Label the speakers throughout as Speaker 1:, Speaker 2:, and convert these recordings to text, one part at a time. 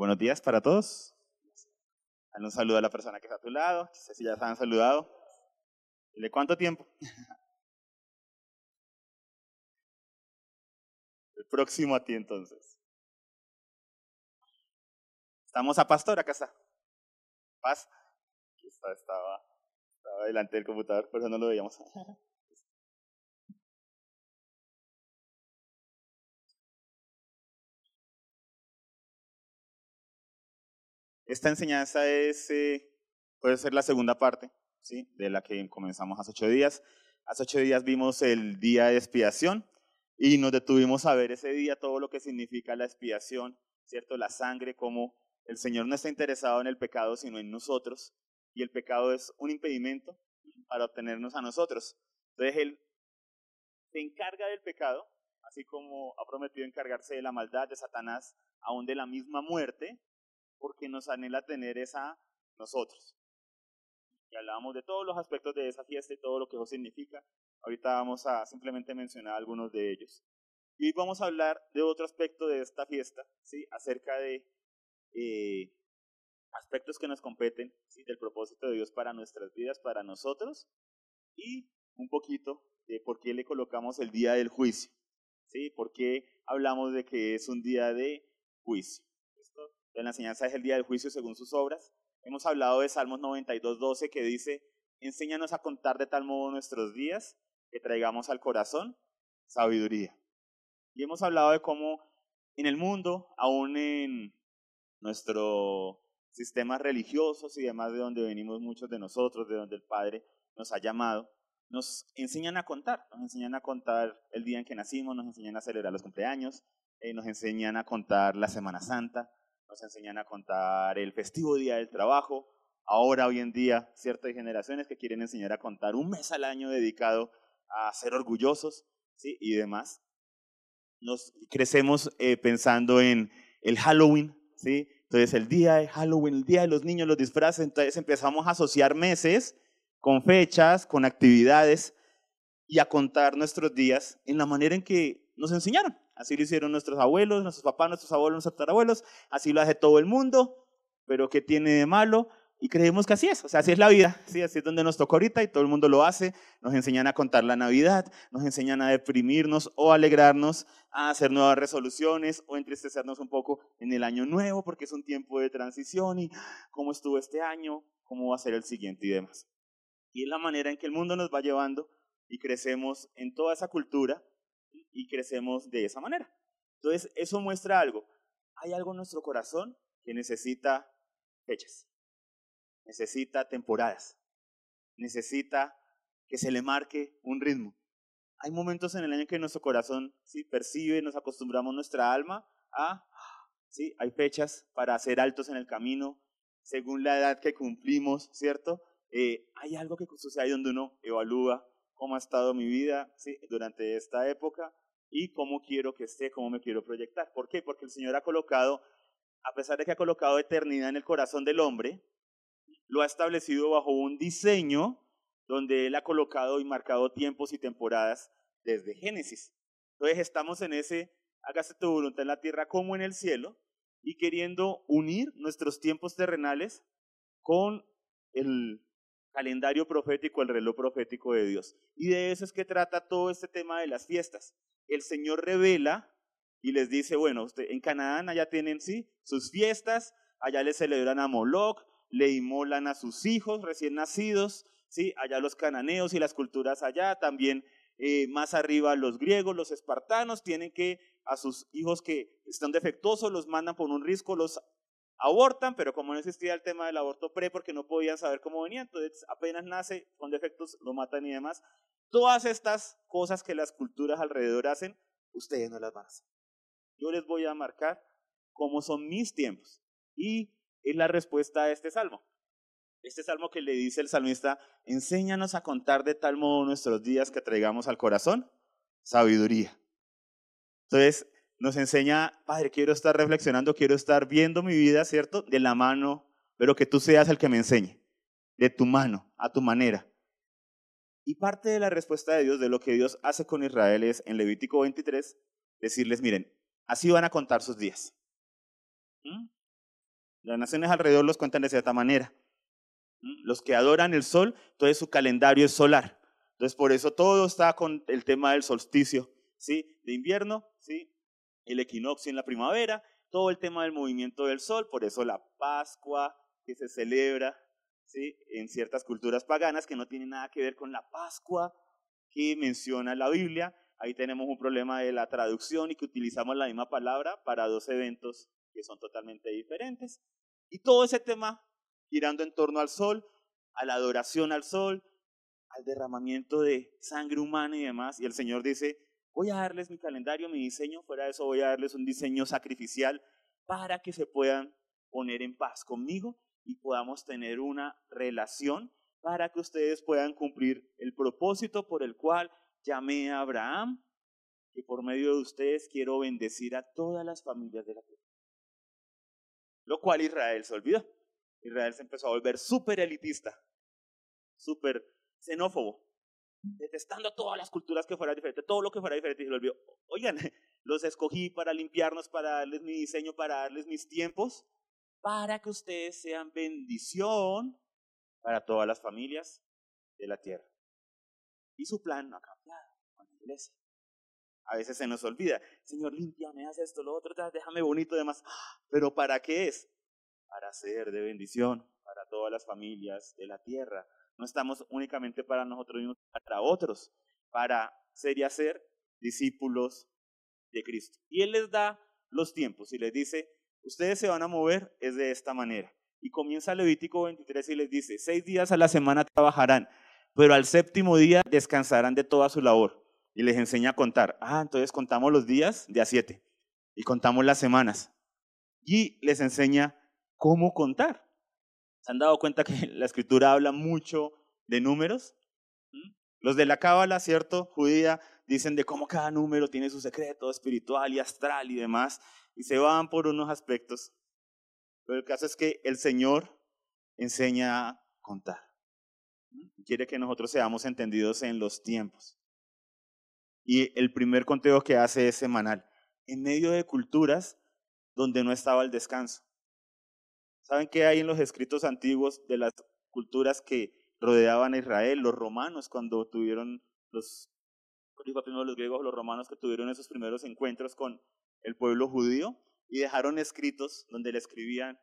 Speaker 1: Buenos días para todos. Dale un saludo a la persona que está a tu lado. No sé si ya se han saludado. ¿De cuánto tiempo? El próximo a ti entonces. Estamos a Pastor, acá está. Paz. Aquí está, estaba, estaba delante del computador, por eso no lo veíamos. Esta enseñanza es, eh, puede ser la segunda parte, ¿sí? De la que comenzamos hace ocho días. Hace ocho días vimos el día de expiación y nos detuvimos a ver ese día todo lo que significa la expiación, ¿cierto? La sangre, como el Señor no está interesado en el pecado, sino en nosotros. Y el pecado es un impedimento para obtenernos a nosotros. Entonces Él se encarga del pecado, así como ha prometido encargarse de la maldad de Satanás, aún de la misma muerte, porque nos anhela tener esa nosotros. Y hablábamos de todos los aspectos de esa fiesta y todo lo que eso significa. Ahorita vamos a simplemente mencionar algunos de ellos. Y hoy vamos a hablar de otro aspecto de esta fiesta, ¿sí? acerca de eh, aspectos que nos competen, ¿sí? del propósito de Dios para nuestras vidas, para nosotros, y un poquito de por qué le colocamos el día del juicio, ¿sí? por qué hablamos de que es un día de juicio de la enseñanza es el día del juicio según sus obras. Hemos hablado de Salmos 92, 12 que dice, enséñanos a contar de tal modo nuestros días que traigamos al corazón sabiduría. Y hemos hablado de cómo en el mundo, aún en nuestro sistema religiosos y demás de donde venimos muchos de nosotros, de donde el Padre nos ha llamado, nos enseñan a contar, nos enseñan a contar el día en que nacimos, nos enseñan a celebrar los cumpleaños, eh, nos enseñan a contar la Semana Santa, nos enseñan a contar el festivo día del trabajo. Ahora, hoy en día, ciertas generaciones que quieren enseñar a contar un mes al año dedicado a ser orgullosos ¿sí? y demás. Nos crecemos eh, pensando en el Halloween, ¿sí? Entonces, el día de Halloween, el día de los niños, los disfraces, entonces empezamos a asociar meses con fechas, con actividades y a contar nuestros días en la manera en que nos enseñaron. Así lo hicieron nuestros abuelos, nuestros papás, nuestros abuelos, nuestros tatarabuelos. Así lo hace todo el mundo. Pero ¿qué tiene de malo? Y creemos que así es, o sea, así es la vida, ¿sí? así es donde nos toca ahorita y todo el mundo lo hace. Nos enseñan a contar la Navidad, nos enseñan a deprimirnos o alegrarnos, a hacer nuevas resoluciones o entristecernos un poco en el año nuevo porque es un tiempo de transición y cómo estuvo este año, cómo va a ser el siguiente y demás. Y es la manera en que el mundo nos va llevando y crecemos en toda esa cultura y crecemos de esa manera. Entonces, eso muestra algo. Hay algo en nuestro corazón que necesita fechas, necesita temporadas, necesita que se le marque un ritmo. Hay momentos en el año que nuestro corazón sí percibe, nos acostumbramos nuestra alma a, sí, hay fechas para hacer altos en el camino, según la edad que cumplimos, ¿cierto? Eh, hay algo que sucede ahí donde uno evalúa cómo ha estado mi vida durante esta época y cómo quiero que esté, cómo me quiero proyectar. ¿Por qué? Porque el Señor ha colocado, a pesar de que ha colocado eternidad en el corazón del hombre, lo ha establecido bajo un diseño donde Él ha colocado y marcado tiempos y temporadas desde Génesis. Entonces estamos en ese, hágase tu voluntad en la tierra como en el cielo, y queriendo unir nuestros tiempos terrenales con el calendario profético, el reloj profético de Dios. Y de eso es que trata todo este tema de las fiestas. El Señor revela y les dice, bueno, usted, en Canaán allá tienen, sí, sus fiestas, allá le celebran a Moloch, le inmolan a sus hijos recién nacidos, sí, allá los cananeos y las culturas allá, también eh, más arriba los griegos, los espartanos, tienen que a sus hijos que están defectuosos los mandan por un risco, los abortan, pero como no existía el tema del aborto pre, porque no podían saber cómo venía, entonces apenas nace con defectos, lo matan y demás. Todas estas cosas que las culturas alrededor hacen, ustedes no las van a hacer. Yo les voy a marcar cómo son mis tiempos. Y es la respuesta a este salmo. Este salmo que le dice el salmista, enséñanos a contar de tal modo nuestros días que traigamos al corazón sabiduría. Entonces, nos enseña, Padre, quiero estar reflexionando, quiero estar viendo mi vida, ¿cierto? De la mano, pero que tú seas el que me enseñe, de tu mano, a tu manera. Y parte de la respuesta de Dios, de lo que Dios hace con Israel es, en Levítico 23, decirles, miren, así van a contar sus días. ¿Mm? Las naciones alrededor los cuentan de cierta manera. Los que adoran el sol, entonces su calendario es solar. Entonces por eso todo está con el tema del solsticio, ¿sí? De invierno, ¿sí? El equinoccio en la primavera, todo el tema del movimiento del sol, por eso la Pascua que se celebra, ¿sí? En ciertas culturas paganas que no tienen nada que ver con la Pascua que menciona la Biblia. Ahí tenemos un problema de la traducción y que utilizamos la misma palabra para dos eventos que son totalmente diferentes. Y todo ese tema girando en torno al sol, a la adoración al sol, al derramamiento de sangre humana y demás. Y el Señor dice, voy a darles mi calendario, mi diseño, fuera de eso voy a darles un diseño sacrificial para que se puedan poner en paz conmigo y podamos tener una relación para que ustedes puedan cumplir el propósito por el cual llamé a Abraham, que por medio de ustedes quiero bendecir a todas las familias de la tierra. Lo cual Israel se olvidó. Israel se empezó a volver súper elitista, súper xenófobo, detestando todas las culturas que fueran diferentes, todo lo que fuera diferente. Y se volvió, oigan, los escogí para limpiarnos, para darles mi diseño, para darles mis tiempos, para que ustedes sean bendición para todas las familias de la tierra. Y su plan no ha cambiado con la iglesia. A veces se nos olvida, Señor, límpiame, haz esto, lo otro, déjame bonito, demás. Pero ¿para qué es? Para ser de bendición para todas las familias de la tierra. No estamos únicamente para nosotros mismos, para otros, para ser y hacer discípulos de Cristo. Y Él les da los tiempos y les dice, ustedes se van a mover es de esta manera. Y comienza Levítico 23 y les dice, seis días a la semana trabajarán, pero al séptimo día descansarán de toda su labor. Y les enseña a contar. Ah, entonces contamos los días de a siete y contamos las semanas. Y les enseña cómo contar. ¿Se han dado cuenta que la escritura habla mucho de números? ¿Mm? Los de la cábala, ¿cierto? Judía, dicen de cómo cada número tiene su secreto espiritual y astral y demás, y se van por unos aspectos. Pero el caso es que el Señor enseña a contar. Quiere que nosotros seamos entendidos en los tiempos. Y el primer conteo que hace es semanal, en medio de culturas donde no estaba el descanso. ¿Saben qué hay en los escritos antiguos de las culturas que rodeaban a Israel? Los romanos, cuando tuvieron los, primero los griegos, los romanos que tuvieron esos primeros encuentros con el pueblo judío, y dejaron escritos donde le escribían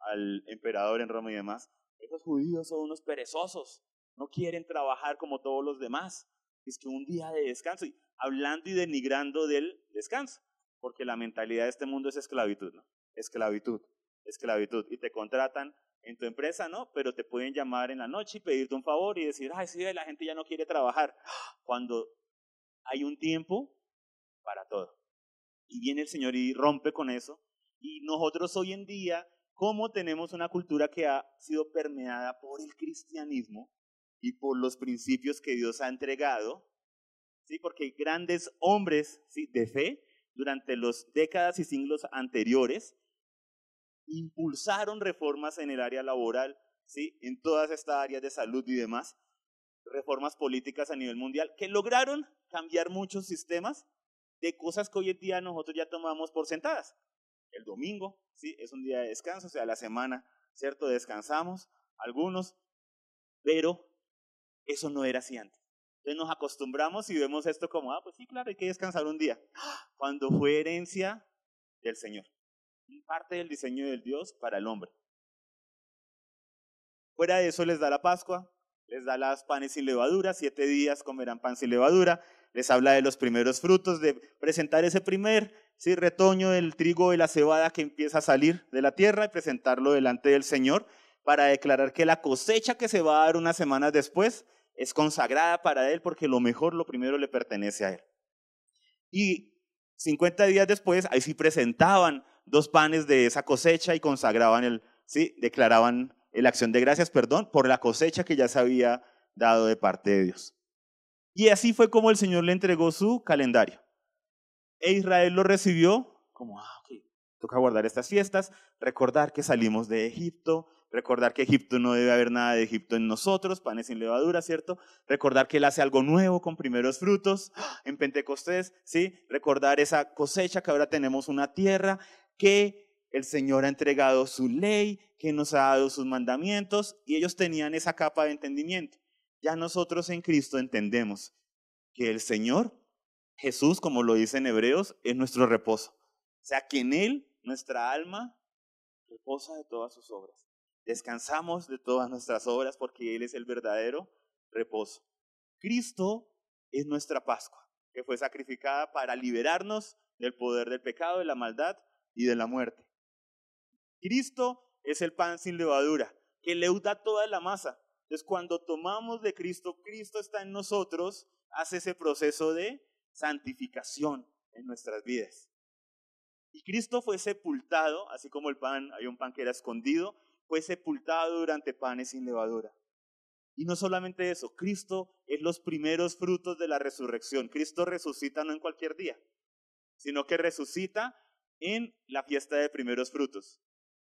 Speaker 1: al emperador en Roma y demás, esos judíos son unos perezosos, no quieren trabajar como todos los demás, es que un día de descanso, y hablando y denigrando del descanso, porque la mentalidad de este mundo es esclavitud, ¿no? Esclavitud, esclavitud, y te contratan en tu empresa, ¿no? Pero te pueden llamar en la noche y pedirte un favor y decir, ay, sí, la gente ya no quiere trabajar, cuando hay un tiempo para todo. Y viene el Señor y rompe con eso. Y nosotros hoy en día, como tenemos una cultura que ha sido permeada por el cristianismo y por los principios que Dios ha entregado, ¿sí? porque grandes hombres ¿sí? de fe durante las décadas y siglos anteriores impulsaron reformas en el área laboral, ¿sí? en todas estas áreas de salud y demás, reformas políticas a nivel mundial, que lograron cambiar muchos sistemas de cosas que hoy en día nosotros ya tomamos por sentadas. El domingo, sí, es un día de descanso, o sea, la semana, ¿cierto? Descansamos, algunos, pero eso no era así antes. Entonces nos acostumbramos y vemos esto como, ah, pues sí, claro, hay que descansar un día. Cuando fue herencia del Señor. Parte del diseño del Dios para el hombre. Fuera de eso les da la Pascua, les da las panes sin levadura, siete días comerán pan sin levadura, les habla de los primeros frutos, de presentar ese primer ¿sí? retoño del trigo y la cebada que empieza a salir de la tierra y presentarlo delante del Señor para declarar que la cosecha que se va a dar unas semanas después es consagrada para Él porque lo mejor, lo primero le pertenece a Él. Y 50 días después, ahí sí presentaban dos panes de esa cosecha y consagraban el, sí, declaraban la acción de gracias, perdón, por la cosecha que ya se había dado de parte de Dios. Y así fue como el Señor le entregó su calendario. E Israel lo recibió como, ah, ok, toca guardar estas fiestas, recordar que salimos de Egipto, recordar que Egipto no debe haber nada de Egipto en nosotros, panes sin levadura, ¿cierto? Recordar que Él hace algo nuevo con primeros frutos en Pentecostés, ¿sí? Recordar esa cosecha que ahora tenemos una tierra que el Señor ha entregado su ley, que nos ha dado sus mandamientos, y ellos tenían esa capa de entendimiento. Ya nosotros en Cristo entendemos que el Señor, Jesús, como lo dice en Hebreos, es nuestro reposo. O sea, que en Él nuestra alma reposa de todas sus obras. Descansamos de todas nuestras obras porque Él es el verdadero reposo. Cristo es nuestra Pascua, que fue sacrificada para liberarnos del poder del pecado, de la maldad y de la muerte. Cristo es el pan sin levadura, que leuda toda la masa. Entonces, cuando tomamos de Cristo, Cristo está en nosotros, hace ese proceso de santificación en nuestras vidas. Y Cristo fue sepultado, así como el pan, hay un pan que era escondido, fue sepultado durante panes sin levadura. Y no solamente eso, Cristo es los primeros frutos de la resurrección. Cristo resucita no en cualquier día, sino que resucita en la fiesta de primeros frutos.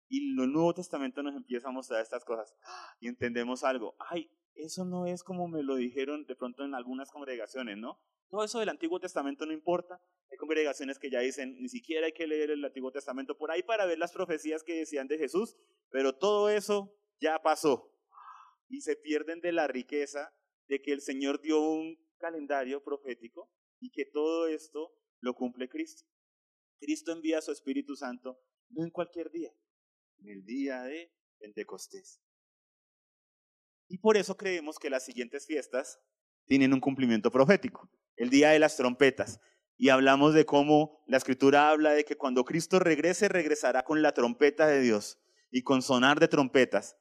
Speaker 1: Y el Nuevo Testamento nos empieza a mostrar estas cosas. Y entendemos algo. Ay, eso no es como me lo dijeron de pronto en algunas congregaciones, ¿no? Todo eso del Antiguo Testamento no importa. Hay congregaciones que ya dicen, ni siquiera hay que leer el Antiguo Testamento por ahí para ver las profecías que decían de Jesús, pero todo eso ya pasó. Y se pierden de la riqueza de que el Señor dio un calendario profético y que todo esto lo cumple Cristo. Cristo envía su Espíritu Santo no en cualquier día, en el día de Pentecostés. Y por eso creemos que las siguientes fiestas tienen un cumplimiento profético el día de las trompetas. Y hablamos de cómo la escritura habla de que cuando Cristo regrese, regresará con la trompeta de Dios y con sonar de trompetas.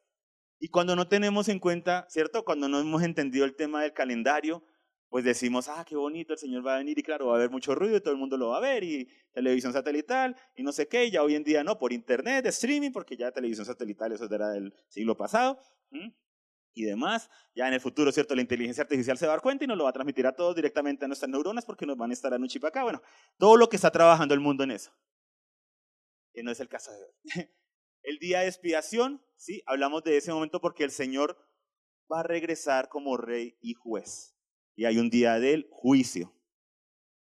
Speaker 1: Y cuando no tenemos en cuenta, ¿cierto? Cuando no hemos entendido el tema del calendario, pues decimos, ah, qué bonito, el Señor va a venir y claro, va a haber mucho ruido y todo el mundo lo va a ver y televisión satelital y no sé qué, y ya hoy en día no, por internet, streaming, porque ya televisión satelital, eso era del siglo pasado y demás. Ya en el futuro, ¿cierto? La inteligencia artificial se va a dar cuenta y nos lo va a transmitir a todos directamente a nuestras neuronas porque nos van a estar en un chip acá. Bueno, todo lo que está trabajando el mundo en eso. Que no es el caso de hoy. El día de expiación, sí, hablamos de ese momento porque el Señor va a regresar como rey y juez. Y hay un día del juicio.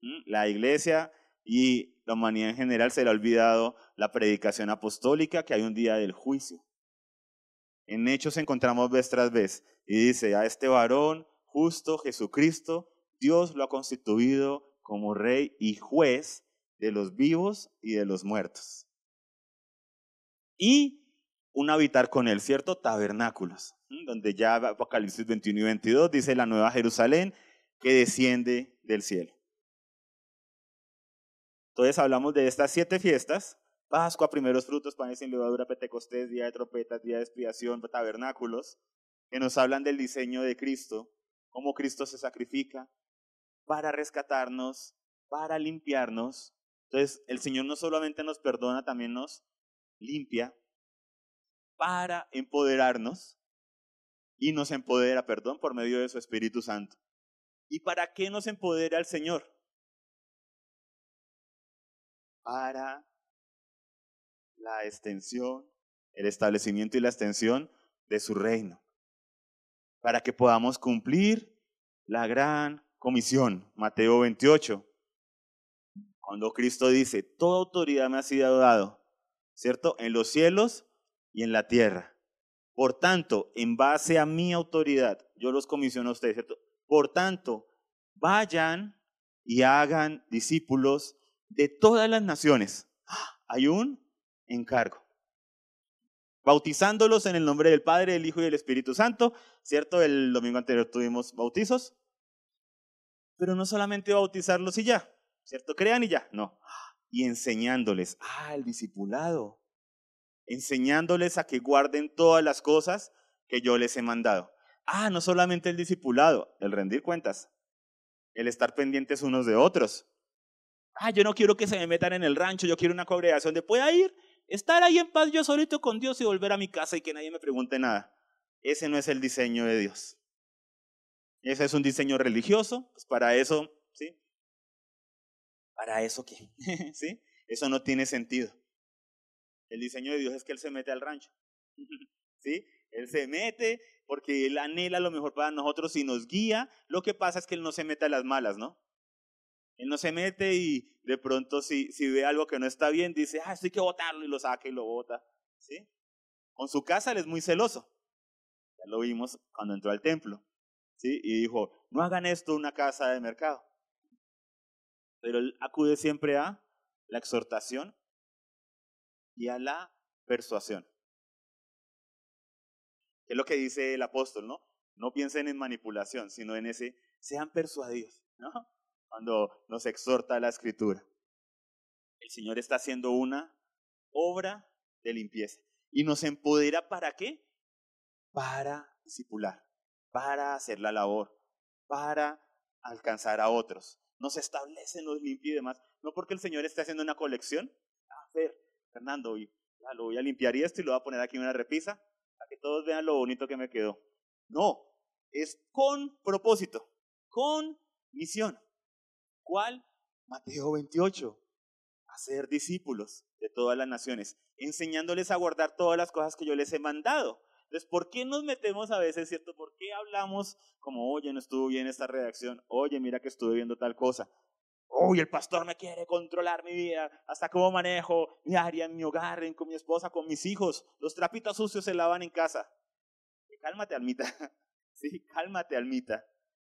Speaker 1: ¿Mm? La iglesia y la humanidad en general se le ha olvidado la predicación apostólica, que hay un día del juicio. En Hechos encontramos vez tras vez y dice, a este varón justo Jesucristo, Dios lo ha constituido como rey y juez de los vivos y de los muertos. Y un habitar con él, ¿cierto? Tabernáculos, donde ya Apocalipsis 21 y 22 dice la nueva Jerusalén que desciende del cielo. Entonces hablamos de estas siete fiestas Pascua, primeros frutos, panes sin levadura, Pentecostés, día de trompetas, día de expiación, tabernáculos, que nos hablan del diseño de Cristo, cómo Cristo se sacrifica para rescatarnos, para limpiarnos. Entonces, el Señor no solamente nos perdona, también nos limpia para empoderarnos y nos empodera, perdón, por medio de su Espíritu Santo. ¿Y para qué nos empodera el Señor? Para la extensión, el establecimiento y la extensión de su reino, para que podamos cumplir la gran comisión. Mateo 28, cuando Cristo dice, toda autoridad me ha sido dado, ¿cierto? En los cielos y en la tierra. Por tanto, en base a mi autoridad, yo los comisiono a ustedes, ¿cierto? Por tanto, vayan y hagan discípulos de todas las naciones. Hay un encargo. Bautizándolos en el nombre del Padre, del Hijo y del Espíritu Santo, ¿cierto? El domingo anterior tuvimos bautizos. Pero no solamente bautizarlos y ya, ¿cierto? Crean y ya, no. Y enseñándoles, ah, el discipulado. Enseñándoles a que guarden todas las cosas que yo les he mandado. Ah, no solamente el discipulado, el rendir cuentas, el estar pendientes unos de otros. Ah, yo no quiero que se me metan en el rancho, yo quiero una congregación de pueda ir estar ahí en paz yo solito con Dios y volver a mi casa y que nadie me pregunte nada. Ese no es el diseño de Dios. Ese es un diseño religioso, pues para eso, ¿sí? ¿Para eso qué? ¿Sí? Eso no tiene sentido. El diseño de Dios es que Él se mete al rancho. ¿Sí? Él se mete porque Él anhela lo mejor para nosotros y nos guía. Lo que pasa es que Él no se mete a las malas, ¿no? Él no se mete y de pronto si, si ve algo que no está bien, dice, ah, esto hay que botarlo y lo saca y lo bota. ¿Sí? Con su casa él es muy celoso. Ya lo vimos cuando entró al templo. ¿Sí? Y dijo, no hagan esto una casa de mercado. Pero él acude siempre a la exhortación y a la persuasión. es lo que dice el apóstol, ¿no? No piensen en manipulación, sino en ese, sean persuadidos. Cuando nos exhorta la escritura. El Señor está haciendo una obra de limpieza. Y nos empodera para qué? Para discipular, para hacer la labor, para alcanzar a otros. Nos establece, nos limpia y demás. No porque el Señor esté haciendo una colección. A ver, Fernando, lo voy a limpiar y esto y lo voy a poner aquí en una repisa para que todos vean lo bonito que me quedó. No, es con propósito, con misión. ¿Cuál? Mateo 28. Hacer discípulos de todas las naciones, enseñándoles a guardar todas las cosas que yo les he mandado. Entonces, ¿por qué nos metemos a veces, cierto? ¿Por qué hablamos como, oye, no estuvo bien esta redacción? Oye, mira que estuve viendo tal cosa. Oye, el pastor me quiere controlar mi vida, hasta cómo manejo mi área, en mi hogar, con mi esposa, con mis hijos. Los trapitos sucios se lavan en casa. Cálmate, almita. Sí, cálmate, almita.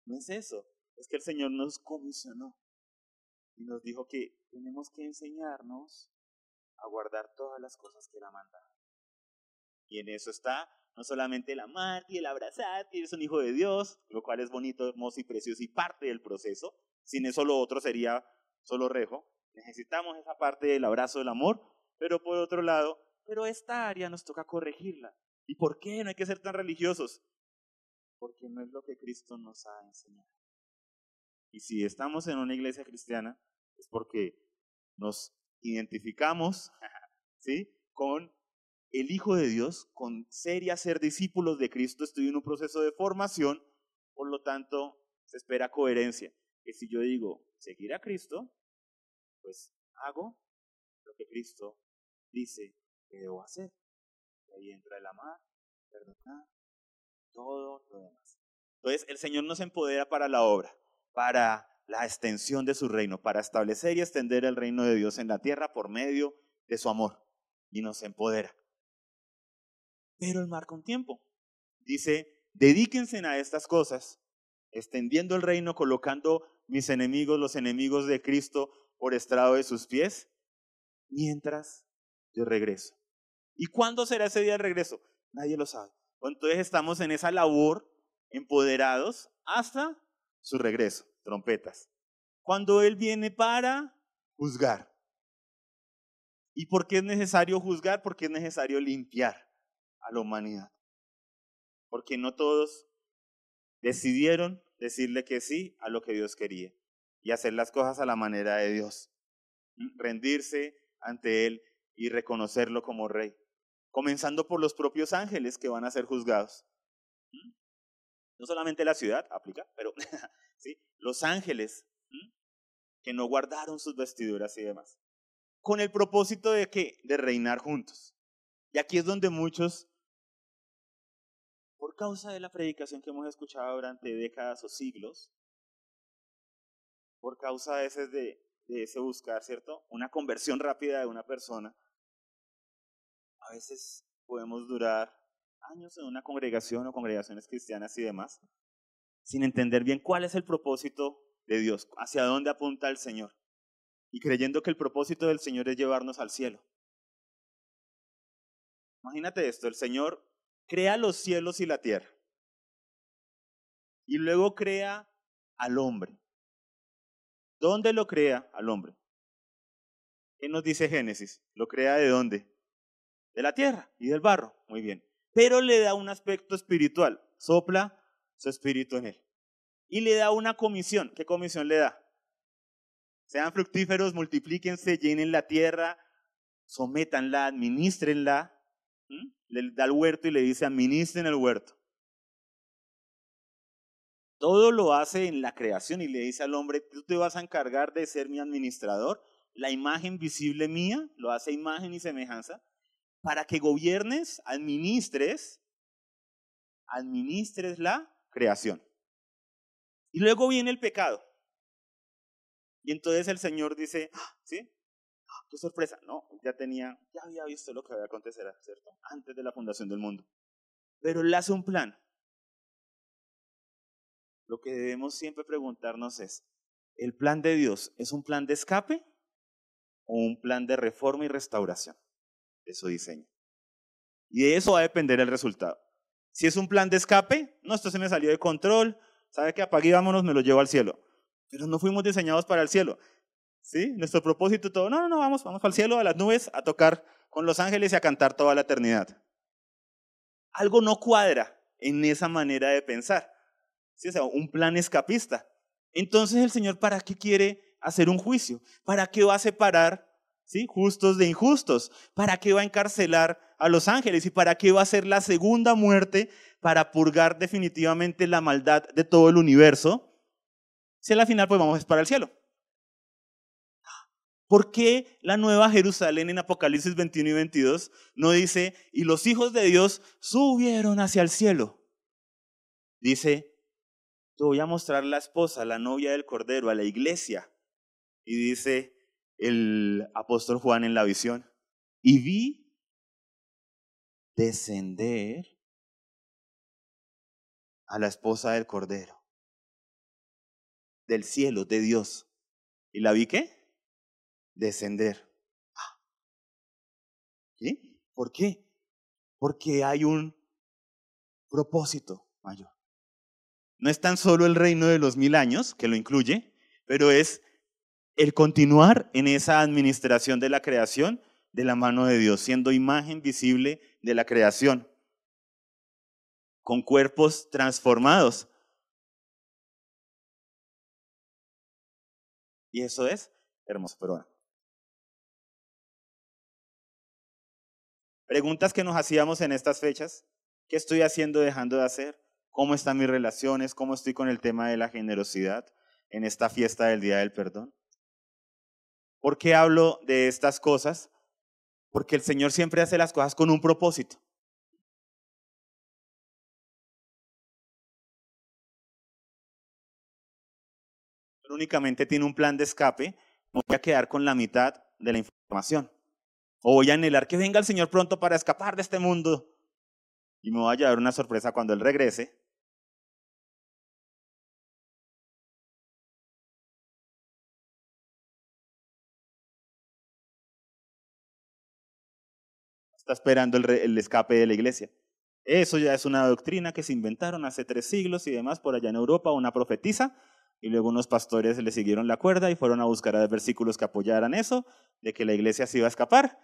Speaker 1: No es eso. Es que el Señor nos comisionó y nos dijo que tenemos que enseñarnos a guardar todas las cosas que Él ha mandado. Y en eso está no solamente el amar y el abrazar, que eres un hijo de Dios, lo cual es bonito, hermoso y precioso y parte del proceso. Sin eso lo otro sería solo rejo. Necesitamos esa parte del abrazo del amor, pero por otro lado, pero esta área nos toca corregirla. ¿Y por qué no hay que ser tan religiosos? Porque no es lo que Cristo nos ha enseñado. Y si estamos en una iglesia cristiana, es porque nos identificamos ¿sí? con el Hijo de Dios, con ser y hacer discípulos de Cristo. Estoy en un proceso de formación, por lo tanto, se espera coherencia. Que si yo digo seguir a Cristo, pues hago lo que Cristo dice que debo hacer. Y ahí entra el amar, perdonar, todo lo demás. Entonces, el Señor nos empodera para la obra para la extensión de su reino, para establecer y extender el reino de Dios en la tierra por medio de su amor. Y nos empodera. Pero él marca un tiempo. Dice, dedíquense a estas cosas, extendiendo el reino, colocando mis enemigos, los enemigos de Cristo, por estrado de sus pies, mientras yo regreso. ¿Y cuándo será ese día de regreso? Nadie lo sabe. Entonces estamos en esa labor, empoderados, hasta su regreso, trompetas. Cuando Él viene para juzgar. ¿Y por qué es necesario juzgar? Porque es necesario limpiar a la humanidad. Porque no todos decidieron decirle que sí a lo que Dios quería y hacer las cosas a la manera de Dios. Rendirse ante Él y reconocerlo como rey. Comenzando por los propios ángeles que van a ser juzgados. No solamente la ciudad aplica, pero ¿sí? los ángeles que no guardaron sus vestiduras y demás. Con el propósito de que de reinar juntos. Y aquí es donde muchos por causa de la predicación que hemos escuchado durante décadas o siglos, por causa de ese, de, de ese buscar, ¿cierto? Una conversión rápida de una persona, a veces podemos durar años en una congregación o congregaciones cristianas y demás, sin entender bien cuál es el propósito de Dios, hacia dónde apunta el Señor, y creyendo que el propósito del Señor es llevarnos al cielo. Imagínate esto, el Señor crea los cielos y la tierra, y luego crea al hombre. ¿Dónde lo crea al hombre? ¿Qué nos dice Génesis? ¿Lo crea de dónde? De la tierra y del barro. Muy bien pero le da un aspecto espiritual, sopla su espíritu en él. Y le da una comisión. ¿Qué comisión le da? Sean fructíferos, multiplíquense, llenen la tierra, sométanla, administrenla. Le da el huerto y le dice, administren el huerto. Todo lo hace en la creación y le dice al hombre, tú te vas a encargar de ser mi administrador. La imagen visible mía, lo hace imagen y semejanza para que gobiernes, administres, administres la creación. Y luego viene el pecado. Y entonces el Señor dice, ¡Ah! ¿sí? ¡Ah! ¡Qué sorpresa! No, ya tenía, ya había visto lo que había acontecer, ¿cierto? Antes de la fundación del mundo. Pero Él hace un plan. Lo que debemos siempre preguntarnos es, ¿el plan de Dios es un plan de escape o un plan de reforma y restauración de su diseño? Y de eso va a depender el resultado. Si es un plan de escape, no, esto se me salió de control, ¿sabe que apague y vámonos, me lo llevo al cielo? Pero no fuimos diseñados para el cielo. ¿Sí? Nuestro propósito todo, no, no, no, vamos, vamos al cielo, a las nubes, a tocar con los ángeles y a cantar toda la eternidad. Algo no cuadra en esa manera de pensar. ¿Sí? O un plan escapista. Entonces el Señor, ¿para qué quiere hacer un juicio? ¿Para qué va a separar ¿sí? justos de injustos? ¿Para qué va a encarcelar a los ángeles? ¿Y para qué va a hacer la segunda muerte para purgar definitivamente la maldad de todo el universo? Si a la final pues vamos para el cielo. ¿Por qué la nueva Jerusalén en Apocalipsis 21 y 22 no dice, y los hijos de Dios subieron hacia el cielo? Dice, te voy a mostrar la esposa, la novia del Cordero, a la iglesia. Y dice el apóstol Juan en la visión, y vi descender a la esposa del Cordero del cielo, de Dios. ¿Y la vi qué? Descender. ¿Por qué? Porque hay un propósito mayor. No es tan solo el reino de los mil años, que lo incluye, pero es el continuar en esa administración de la creación de la mano de Dios, siendo imagen visible de la creación, con cuerpos transformados Y eso es hermoso, pero bueno. Preguntas que nos hacíamos en estas fechas. ¿Qué estoy haciendo, dejando de hacer? ¿Cómo están mis relaciones? ¿Cómo estoy con el tema de la generosidad en esta fiesta del Día del Perdón? ¿Por qué hablo de estas cosas? Porque el Señor siempre hace las cosas con un propósito. únicamente tiene un plan de escape, me voy a quedar con la mitad de la información. O voy a anhelar que venga el Señor pronto para escapar de este mundo. Y me voy a dar una sorpresa cuando Él regrese. Está esperando el, el escape de la iglesia. Eso ya es una doctrina que se inventaron hace tres siglos y demás por allá en Europa, una profetisa y luego unos pastores le siguieron la cuerda y fueron a buscar a versículos que apoyaran eso, de que la iglesia se iba a escapar.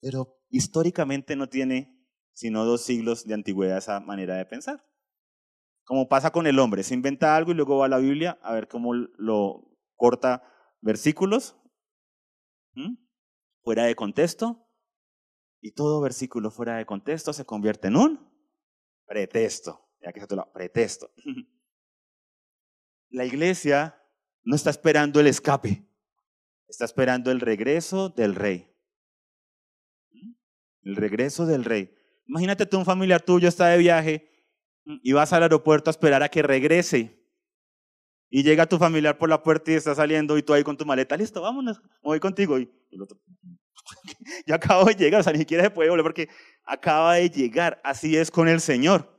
Speaker 1: Pero históricamente no tiene sino dos siglos de antigüedad esa manera de pensar. Como pasa con el hombre, se inventa algo y luego va a la Biblia a ver cómo lo corta versículos fuera de contexto y todo versículo fuera de contexto se convierte en un pretexto. Ya que se pretexto. La iglesia no está esperando el escape, está esperando el regreso del rey. El regreso del rey. Imagínate tú, un familiar tuyo está de viaje y vas al aeropuerto a esperar a que regrese. Y llega tu familiar por la puerta y está saliendo y tú ahí con tu maleta, listo, vámonos, voy contigo. Y el otro, ya acabo de llegar, o sea, ni siquiera se puede volver porque acaba de llegar. Así es con el Señor.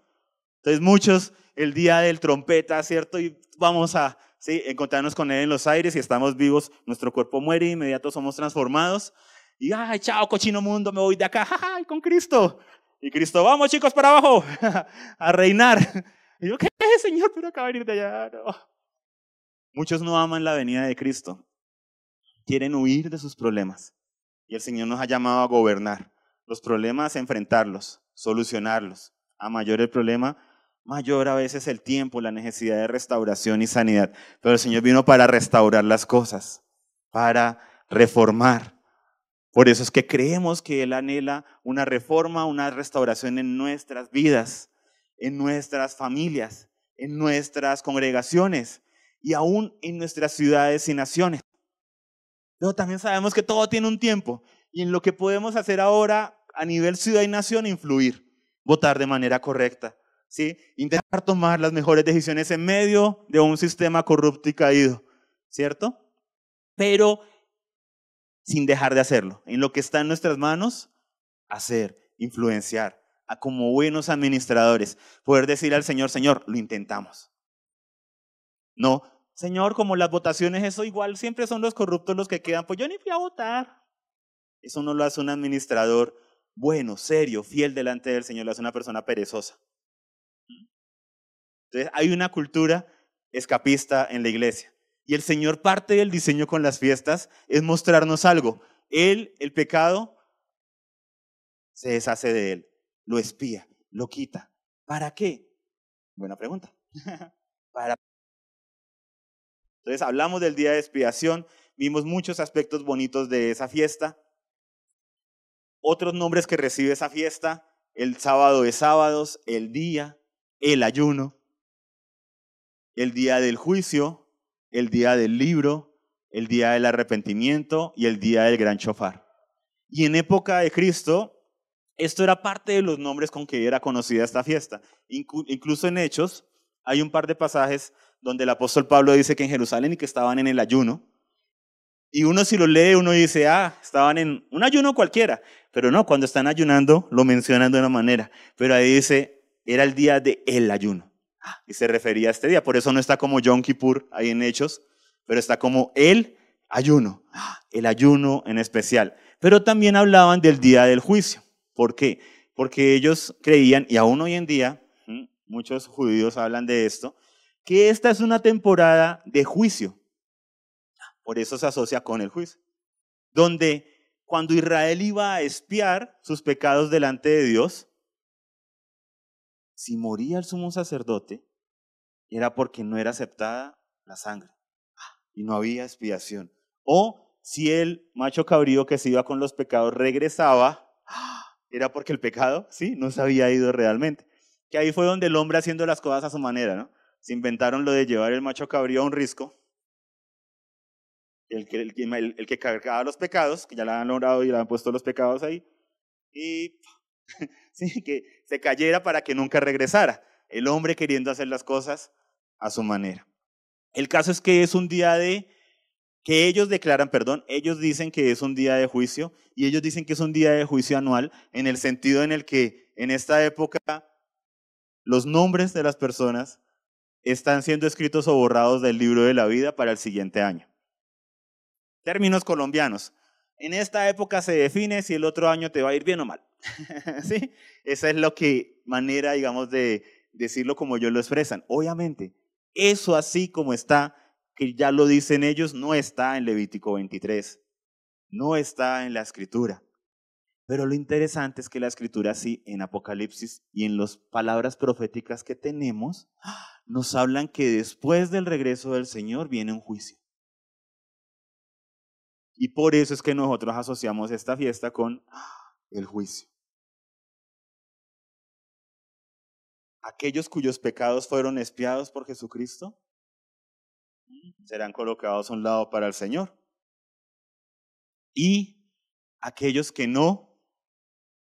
Speaker 1: Entonces muchos el día del trompeta, ¿cierto? Y vamos a ¿sí? encontrarnos con Él en los aires y estamos vivos, nuestro cuerpo muere, inmediato somos transformados. Y, ay, chao, cochino mundo, me voy de acá, ay, con Cristo. Y Cristo, vamos chicos para abajo, a reinar. Y yo, ¿qué, Señor? Pero acaba de venir de allá. Muchos no aman la venida de Cristo. Quieren huir de sus problemas. Y el Señor nos ha llamado a gobernar. Los problemas, enfrentarlos, solucionarlos. A mayor el problema, mayor a veces el tiempo, la necesidad de restauración y sanidad. Pero el Señor vino para restaurar las cosas, para reformar. Por eso es que creemos que Él anhela una reforma, una restauración en nuestras vidas, en nuestras familias, en nuestras congregaciones y aún en nuestras ciudades y naciones. Pero también sabemos que todo tiene un tiempo y en lo que podemos hacer ahora a nivel ciudad y nación, influir, votar de manera correcta, ¿sí? Intentar tomar las mejores decisiones en medio de un sistema corrupto y caído, ¿cierto? pero sin dejar de hacerlo. En lo que está en nuestras manos, hacer, influenciar, como buenos administradores, poder decir al Señor, Señor, lo intentamos. No, Señor, como las votaciones, eso igual siempre son los corruptos los que quedan, pues yo ni fui a votar. Eso no lo hace un administrador bueno, serio, fiel delante del Señor, lo hace una persona perezosa. Entonces hay una cultura escapista en la iglesia. Y el Señor parte del diseño con las fiestas es mostrarnos algo. Él, el pecado, se deshace de él, lo espía, lo quita. ¿Para qué? Buena pregunta. Para entonces hablamos del día de expiación, vimos muchos aspectos bonitos de esa fiesta. Otros nombres que recibe esa fiesta, el sábado de sábados, el día, el ayuno, el día del juicio, el día del libro, el día del arrepentimiento y el día del gran chofar. Y en época de Cristo, esto era parte de los nombres con que era conocida esta fiesta. Incluso en Hechos hay un par de pasajes donde el apóstol Pablo dice que en Jerusalén y que estaban en el ayuno. Y uno si lo lee, uno dice, ah, estaban en un ayuno cualquiera. Pero no, cuando están ayunando, lo mencionan de una manera. Pero ahí dice, era el día de el ayuno. Y se refería a este día. Por eso no está como Yom Kippur ahí en Hechos, pero está como el ayuno. El ayuno en especial. Pero también hablaban del día del juicio. ¿Por qué? Porque ellos creían, y aún hoy en día, muchos judíos hablan de esto, que esta es una temporada de juicio. Por eso se asocia con el juicio. Donde cuando Israel iba a espiar sus pecados delante de Dios, si moría el sumo sacerdote, era porque no era aceptada la sangre y no había expiación. O si el macho cabrío que se iba con los pecados regresaba, era porque el pecado, sí, no se había ido realmente. Que ahí fue donde el hombre haciendo las cosas a su manera, ¿no? se inventaron lo de llevar el macho cabrío a un risco, el que, cargaba los pecados, que ya le han logrado y le han puesto los pecados ahí, y sí, que se cayera para que nunca regresara. El hombre queriendo hacer las cosas a su manera. El caso es que es un día de, que ellos declaran, perdón, ellos dicen que es un día de juicio y ellos dicen que es un día de juicio anual en el sentido en el que en esta época los nombres de las personas están siendo escritos o borrados del libro de la vida para el siguiente año. Términos colombianos. En esta época se define si el otro año te va a ir bien o mal. ¿Sí? Esa es lo que manera, digamos, de decirlo como ellos lo expresan. Obviamente, eso así como está, que ya lo dicen ellos, no está en Levítico 23. No está en la escritura. Pero lo interesante es que la escritura sí, en Apocalipsis y en las palabras proféticas que tenemos, nos hablan que después del regreso del Señor viene un juicio. Y por eso es que nosotros asociamos esta fiesta con el juicio. Aquellos cuyos pecados fueron espiados por Jesucristo serán colocados a un lado para el Señor. Y aquellos que no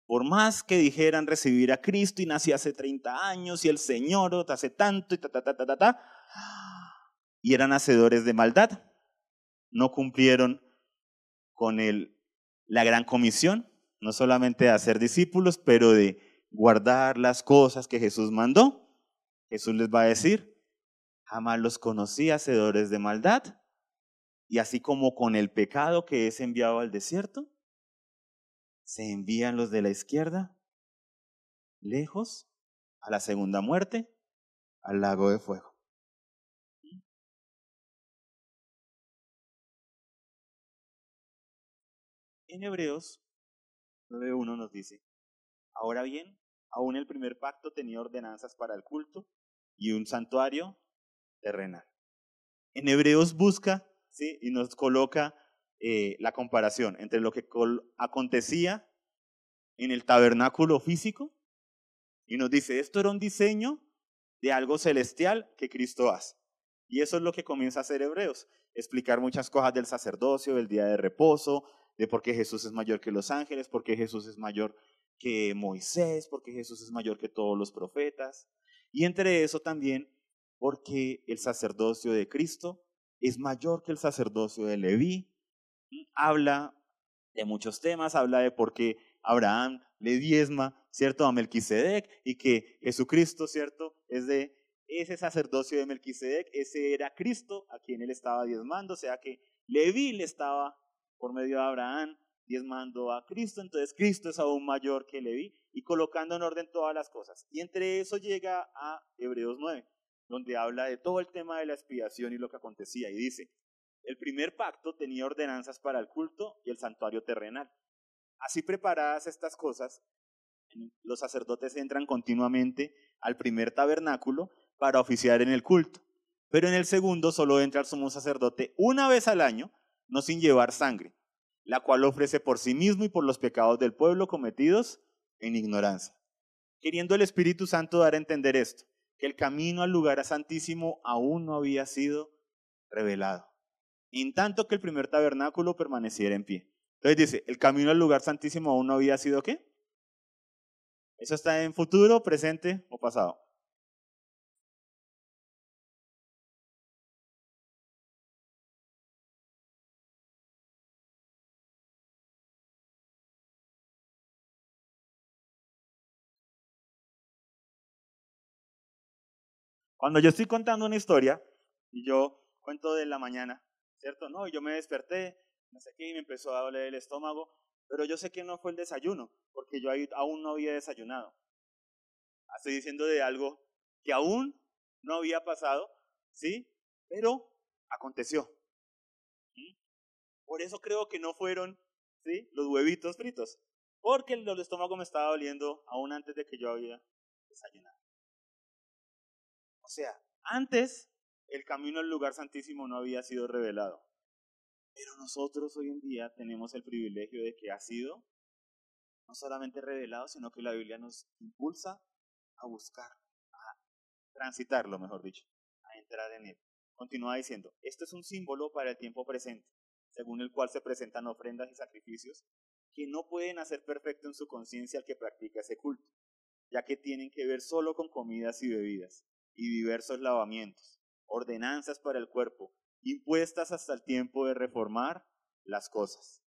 Speaker 1: por más que dijeran recibir a Cristo y nací hace 30 años y el Señor hace tanto y ta, ta, ta, ta, ta, ta, y eran hacedores de maldad, no cumplieron con el, la gran comisión, no solamente de hacer discípulos, pero de guardar las cosas que Jesús mandó. Jesús les va a decir, jamás los conocí hacedores de maldad, y así como con el pecado que es enviado al desierto, se envían los de la izquierda lejos a la segunda muerte, al lago de fuego. En Hebreos 9.1 nos dice, ahora bien, aún el primer pacto tenía ordenanzas para el culto y un santuario terrenal. En Hebreos busca ¿sí? y nos coloca eh, la comparación entre lo que acontecía en el tabernáculo físico y nos dice, esto era un diseño de algo celestial que Cristo hace. Y eso es lo que comienza a hacer Hebreos, explicar muchas cosas del sacerdocio, del día de reposo, de por qué Jesús es mayor que los ángeles, por qué Jesús es mayor que Moisés, por qué Jesús es mayor que todos los profetas. Y entre eso también, porque el sacerdocio de Cristo es mayor que el sacerdocio de Leví. Habla de muchos temas, habla de por qué Abraham le diezma, ¿cierto?, a Melquisedec y que Jesucristo, ¿cierto?, es de ese sacerdocio de Melquisedec, ese era Cristo a quien él estaba diezmando, o sea que Leví le estaba por medio de Abraham diezmando a Cristo, entonces Cristo es aún mayor que Leví y colocando en orden todas las cosas. Y entre eso llega a Hebreos 9, donde habla de todo el tema de la expiación y lo que acontecía y dice, el primer pacto tenía ordenanzas para el culto y el santuario terrenal. Así preparadas estas cosas, los sacerdotes entran continuamente al primer tabernáculo para oficiar en el culto, pero en el segundo solo entra el sumo sacerdote una vez al año, no sin llevar sangre, la cual ofrece por sí mismo y por los pecados del pueblo cometidos en ignorancia. Queriendo el Espíritu Santo dar a entender esto, que el camino al lugar santísimo aún no había sido revelado, en tanto que el primer tabernáculo permaneciera en pie. Entonces dice, el camino al lugar santísimo aún no había sido qué? ¿Eso está en futuro, presente o pasado? Cuando yo estoy contando una historia y yo cuento de la mañana, ¿cierto? No, y yo me desperté, no sé qué, y me empezó a doler el estómago, pero yo sé que no fue el desayuno, porque yo aún no había desayunado. Estoy diciendo de algo que aún no había pasado, ¿sí? Pero aconteció. Por eso creo que no fueron. Los huevitos fritos, porque el estómago me estaba doliendo aún antes de que yo había desayunado. O sea, antes el camino al lugar santísimo no había sido revelado. Pero nosotros hoy en día tenemos el privilegio de que ha sido no solamente revelado, sino que la Biblia nos impulsa a buscar, a transitarlo, mejor dicho, a entrar en él. Continúa diciendo, esto es un símbolo para el tiempo presente, según el cual se presentan ofrendas y sacrificios que no pueden hacer perfecto en su conciencia al que practica ese culto, ya que tienen que ver solo con comidas y bebidas y diversos lavamientos, ordenanzas para el cuerpo, impuestas hasta el tiempo de reformar las cosas.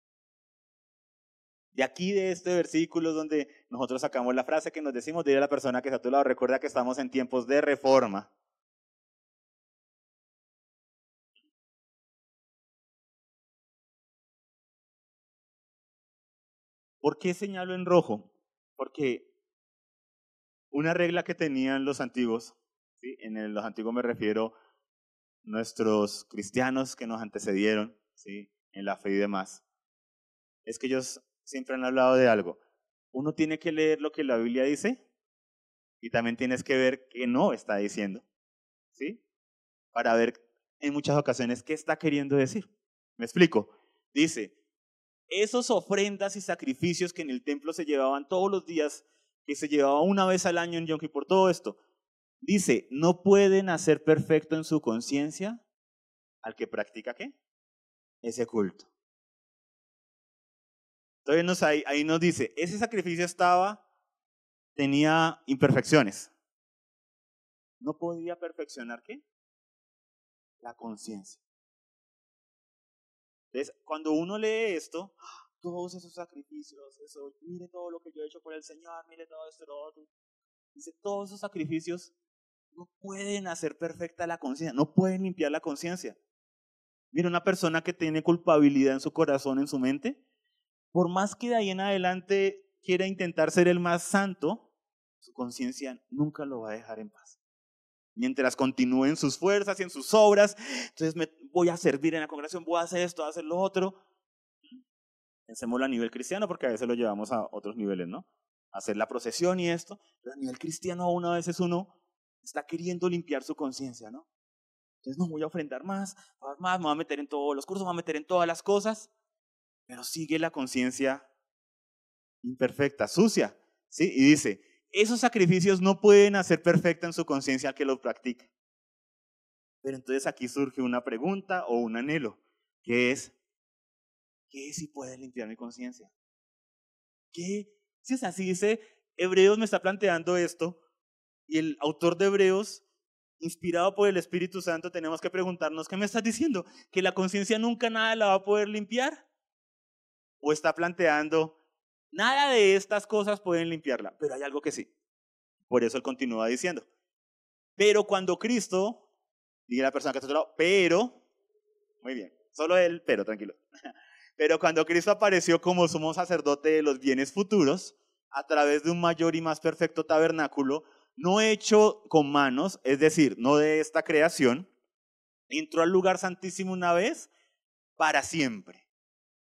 Speaker 1: De aquí, de este versículo, donde nosotros sacamos la frase que nos decimos, dile a la persona que está a tu lado, recuerda que estamos en tiempos de reforma. ¿Por qué señalo en rojo? Porque una regla que tenían los antiguos, ¿sí? en los antiguos me refiero nuestros cristianos que nos antecedieron, ¿sí? En la fe y demás, es que ellos siempre han hablado de algo. Uno tiene que leer lo que la Biblia dice y también tienes que ver qué no está diciendo, ¿sí? Para ver en muchas ocasiones qué está queriendo decir. Me explico. Dice, esos ofrendas y sacrificios que en el templo se llevaban todos los días, que se llevaba una vez al año en Yom Kippur, todo esto, Dice, no pueden hacer perfecto en su conciencia al que practica qué? Ese culto. Entonces ahí, nos dice, ese sacrificio estaba, tenía imperfecciones. No podía perfeccionar qué? La conciencia. Entonces, cuando uno lee esto, todos esos sacrificios, eso, mire todo lo que yo he hecho por el Señor, mire todo esto, todo otro. Dice, todos esos sacrificios no pueden hacer perfecta la conciencia, no pueden limpiar la conciencia. Mira, una persona que tiene culpabilidad en su corazón, en su mente, por más que de ahí en adelante quiera intentar ser el más santo, su conciencia nunca lo va a dejar en paz. Mientras continúe en sus fuerzas y en sus obras, entonces me voy a servir en la congregación, voy a hacer esto, voy a hacer lo otro. Pensémoslo a nivel cristiano, porque a veces lo llevamos a otros niveles, ¿no? Hacer la procesión y esto, pero a nivel cristiano aún a veces uno está queriendo limpiar su conciencia, ¿no? Entonces no voy a ofrendar más, más, me voy a meter en todos los cursos, me voy a meter en todas las cosas, pero sigue la conciencia imperfecta, sucia, ¿sí? Y dice, esos sacrificios no pueden hacer perfecta en su conciencia al que lo practica. Pero entonces aquí surge una pregunta o un anhelo, que es, ¿qué si puede limpiar mi conciencia? ¿Qué? Si es así, dice, Hebreos me está planteando esto, y el autor de Hebreos inspirado por el Espíritu Santo, tenemos que preguntarnos, ¿qué me estás diciendo? ¿Que la conciencia nunca nada la va a poder limpiar? ¿O está planteando, nada de estas cosas pueden limpiarla, pero hay algo que sí? Por eso él continúa diciendo, pero cuando Cristo, diga la persona que está a lado, pero, muy bien, solo él, pero tranquilo. Pero cuando Cristo apareció como sumo sacerdote de los bienes futuros, a través de un mayor y más perfecto tabernáculo, no hecho con manos, es decir, no de esta creación, entró al lugar santísimo una vez para siempre.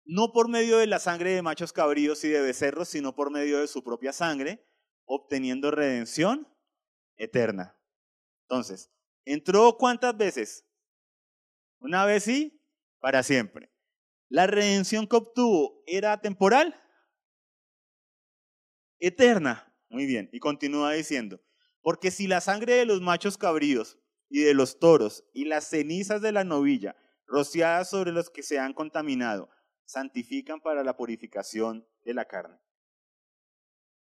Speaker 1: No por medio de la sangre de machos cabríos y de becerros, sino por medio de su propia sangre, obteniendo redención eterna. Entonces, ¿entró cuántas veces? Una vez sí, para siempre. ¿La redención que obtuvo era temporal? Eterna. Muy bien. Y continúa diciendo, porque si la sangre de los machos cabríos y de los toros y las cenizas de la novilla rociadas sobre los que se han contaminado santifican para la purificación de la carne.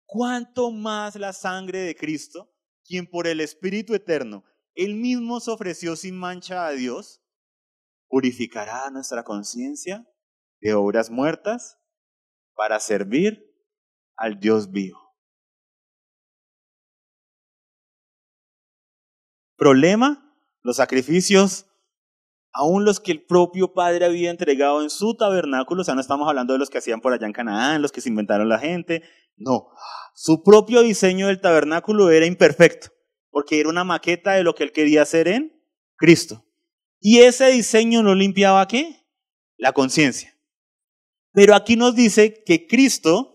Speaker 1: ¿Cuánto más la sangre de Cristo, quien por el Espíritu Eterno él mismo se ofreció sin mancha a Dios, purificará nuestra conciencia de obras muertas para servir al Dios vivo. Problema, los sacrificios, aún los que el propio Padre había entregado en su tabernáculo, o sea, no estamos hablando de los que hacían por allá en Canaán, los que se inventaron la gente, no, su propio diseño del tabernáculo era imperfecto, porque era una maqueta de lo que él quería hacer en Cristo. Y ese diseño no limpiaba qué? La conciencia. Pero aquí nos dice que Cristo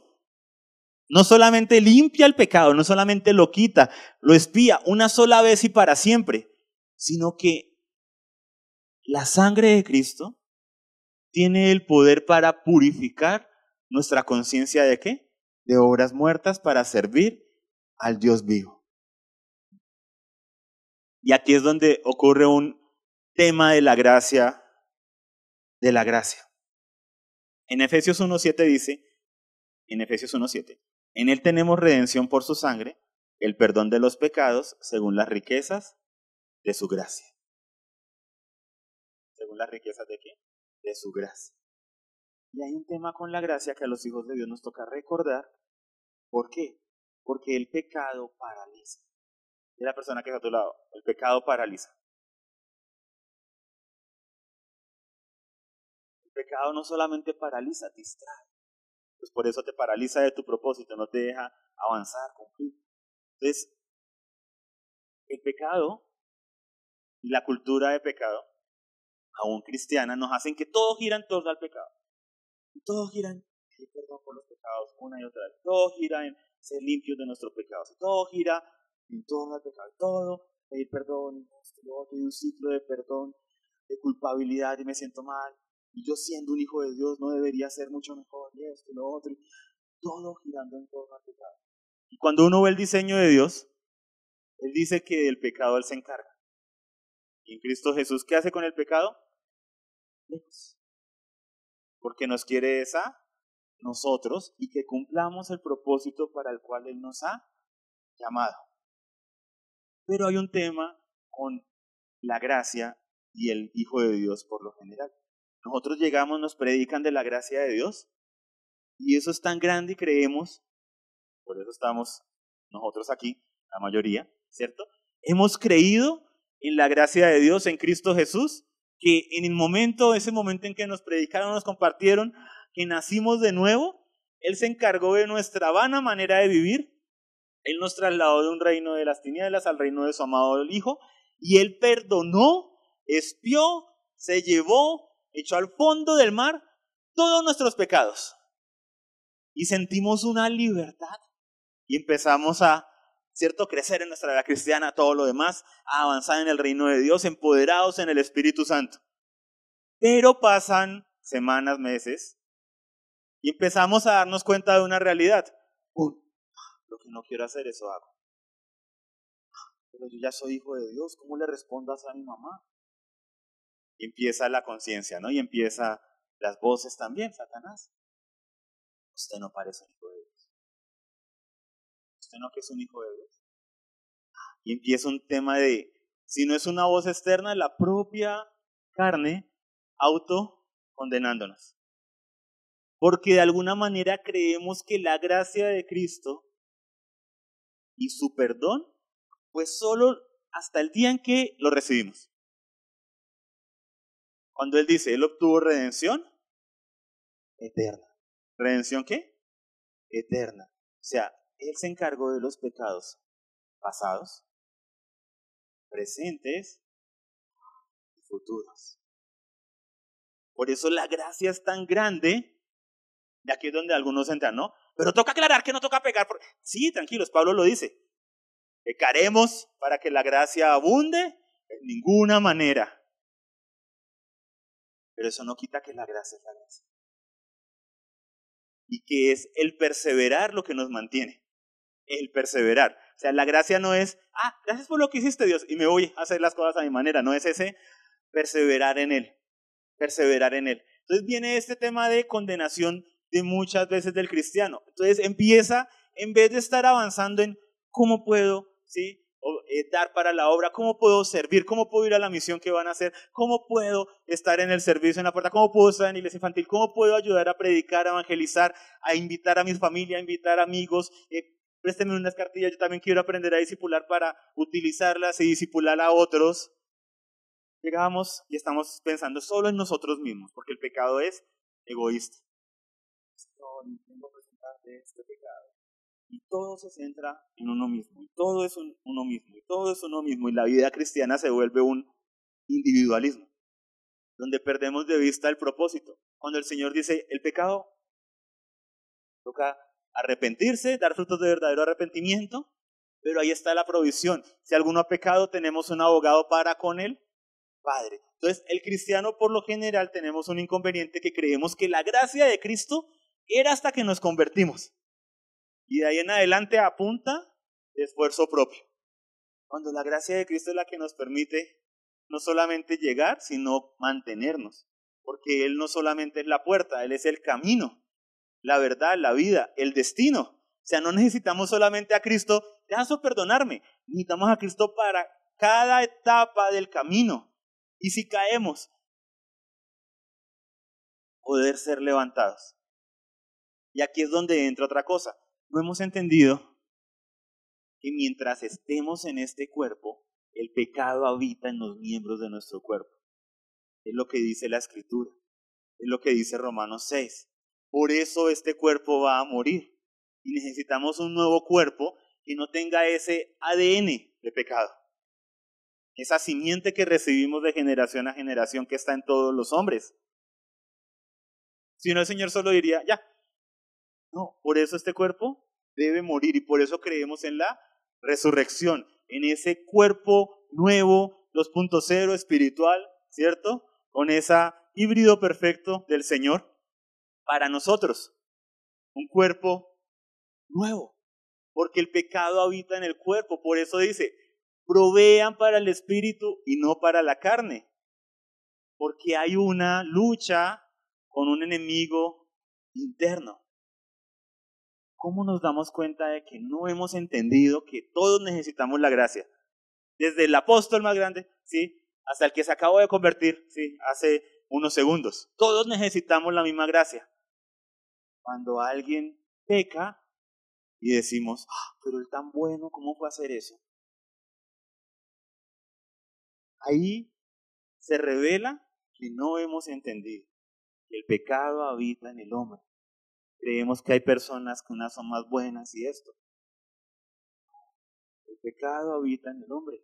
Speaker 1: no solamente limpia el pecado, no solamente lo quita, lo espía una sola vez y para siempre, sino que la sangre de Cristo tiene el poder para purificar nuestra conciencia de qué? De obras muertas para servir al Dios vivo. Y aquí es donde ocurre un tema de la gracia, de la gracia. En Efesios 1.7 dice, en Efesios 1.7, en Él tenemos redención por su sangre, el perdón de los pecados, según las riquezas de su gracia. Según las riquezas de qué? De su gracia. Y hay un tema con la gracia que a los hijos de Dios nos toca recordar. ¿Por qué? Porque el pecado paraliza. Es la persona que está a tu lado. El pecado paraliza. pecado no solamente paraliza, distrae. Pues por eso te paraliza de tu propósito, no te deja avanzar, cumplir. Entonces, el pecado y la cultura de pecado, aún cristiana, nos hacen que todo gira en torno al pecado. Todo gira en pedir perdón por los pecados una y otra vez. Todo gira en ser limpios de nuestros pecados. todo gira en torno al pecado. Todo pedir perdón, y un ciclo de perdón, de culpabilidad y me siento mal, y yo siendo un hijo de Dios no debería ser mucho mejor, y esto y lo otro, todo girando en torno al pecado. Y cuando uno ve el diseño de Dios, Él dice que del pecado Él se encarga. Y en Cristo Jesús, ¿qué hace con el pecado? Lejos. Porque nos quiere esa nosotros y que cumplamos el propósito para el cual Él nos ha llamado. Pero hay un tema con la gracia y el Hijo de Dios por lo general. Nosotros llegamos, nos predican de la gracia de Dios y eso es tan grande y creemos, por eso estamos nosotros aquí, la mayoría, ¿cierto? Hemos creído en la gracia de Dios en Cristo Jesús, que en el momento, ese momento en que nos predicaron, nos compartieron, que nacimos de nuevo, Él se encargó de nuestra vana manera de vivir, Él nos trasladó de un reino de las tinieblas al reino de su amado Hijo, y Él perdonó, espió, se llevó, echó al fondo del mar todos nuestros pecados. Y sentimos una libertad y empezamos a, ¿cierto?, crecer en nuestra vida cristiana, todo lo demás, a avanzar en el reino de Dios, empoderados en el Espíritu Santo. Pero pasan semanas, meses, y empezamos a darnos cuenta de una realidad. lo que no quiero hacer, eso hago. Pero yo ya soy hijo de Dios, ¿cómo le respondo a mi mamá? Empieza la conciencia, ¿no? Y empieza las voces también, Satanás. Usted no parece un hijo de Dios. Usted no que es un hijo de Dios. Y empieza un tema de sino es una voz externa, la propia carne autocondenándonos. Porque de alguna manera creemos que la gracia de Cristo y su perdón, pues solo hasta el día en que lo recibimos. Cuando Él dice, Él obtuvo redención eterna. ¿Redención qué? Eterna. O sea, Él se encargó de los pecados pasados, presentes y futuros. Por eso la gracia es tan grande, y aquí es donde algunos entran, ¿no? Pero toca aclarar que no toca pegar. Sí, tranquilos, Pablo lo dice. Pecaremos para que la gracia abunde en ninguna manera. Pero eso no quita que la gracia es la gracia. Y que es el perseverar lo que nos mantiene. El perseverar. O sea, la gracia no es, ah, gracias por lo que hiciste Dios y me voy a hacer las cosas a mi manera. No es ese perseverar en Él. Perseverar en Él. Entonces viene este tema de condenación de muchas veces del cristiano. Entonces empieza, en vez de estar avanzando en cómo puedo, ¿sí? Eh, dar para la obra, cómo puedo servir, cómo puedo ir a la misión que van a hacer, cómo puedo estar en el servicio en la puerta, cómo puedo estar en iglesia infantil, cómo puedo ayudar a predicar, a evangelizar, a invitar a mi familia, a invitar amigos, eh, présteme unas cartillas, yo también quiero aprender a discipular para utilizarlas y discipular a otros. Llegamos y estamos pensando solo en nosotros mismos, porque el pecado es egoísta. No, tengo presentarte este pecado. Y todo se centra en uno mismo, y todo es uno mismo, y todo es uno mismo, y la vida cristiana se vuelve un individualismo, donde perdemos de vista el propósito. Cuando el Señor dice, el pecado toca arrepentirse, dar frutos de verdadero arrepentimiento, pero ahí está la provisión. Si alguno ha pecado, tenemos un abogado para con él, Padre. Entonces, el cristiano por lo general tenemos un inconveniente que creemos que la gracia de Cristo era hasta que nos convertimos. Y de ahí en adelante apunta de esfuerzo propio. Cuando la gracia de Cristo es la que nos permite no solamente llegar, sino mantenernos. Porque Él no solamente es la puerta, Él es el camino, la verdad, la vida, el destino. O sea, no necesitamos solamente a Cristo, déjame perdonarme, necesitamos a Cristo para cada etapa del camino. Y si caemos, poder ser levantados. Y aquí es donde entra otra cosa no hemos entendido que mientras estemos en este cuerpo, el pecado habita en los miembros de nuestro cuerpo. Es lo que dice la escritura, es lo que dice Romanos 6. Por eso este cuerpo va a morir y necesitamos un nuevo cuerpo que no tenga ese ADN de pecado. Esa simiente que recibimos de generación a generación que está en todos los hombres. Si no, el Señor solo diría, ya, no, por eso este cuerpo debe morir y por eso creemos en la resurrección, en ese cuerpo nuevo, 2.0 espiritual, ¿cierto? Con ese híbrido perfecto del Señor para nosotros. Un cuerpo nuevo, porque el pecado habita en el cuerpo, por eso dice, provean para el espíritu y no para la carne, porque hay una lucha con un enemigo interno. ¿Cómo nos damos cuenta de que no hemos entendido que todos necesitamos la gracia? Desde el apóstol más grande, ¿sí? Hasta el que se acabó de convertir, ¿sí? Hace unos segundos. Todos necesitamos la misma gracia. Cuando alguien peca y decimos, ah, pero él tan bueno, ¿cómo a hacer eso? Ahí se revela que no hemos entendido que el pecado habita en el hombre Creemos que hay personas que unas son más buenas y esto. El pecado habita en el hombre.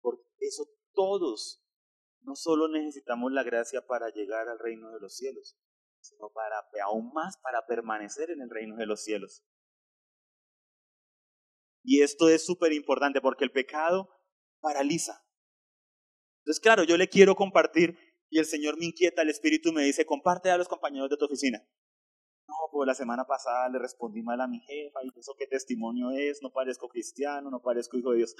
Speaker 1: Por eso todos no solo necesitamos la gracia para llegar al reino de los cielos, sino para aún más para permanecer en el reino de los cielos. Y esto es súper importante porque el pecado paraliza. Entonces, claro, yo le quiero compartir y el Señor me inquieta, el Espíritu me dice, comparte a los compañeros de tu oficina. No, pues la semana pasada le respondí mal a mi jefa y eso qué testimonio es, no parezco cristiano, no parezco hijo de Dios.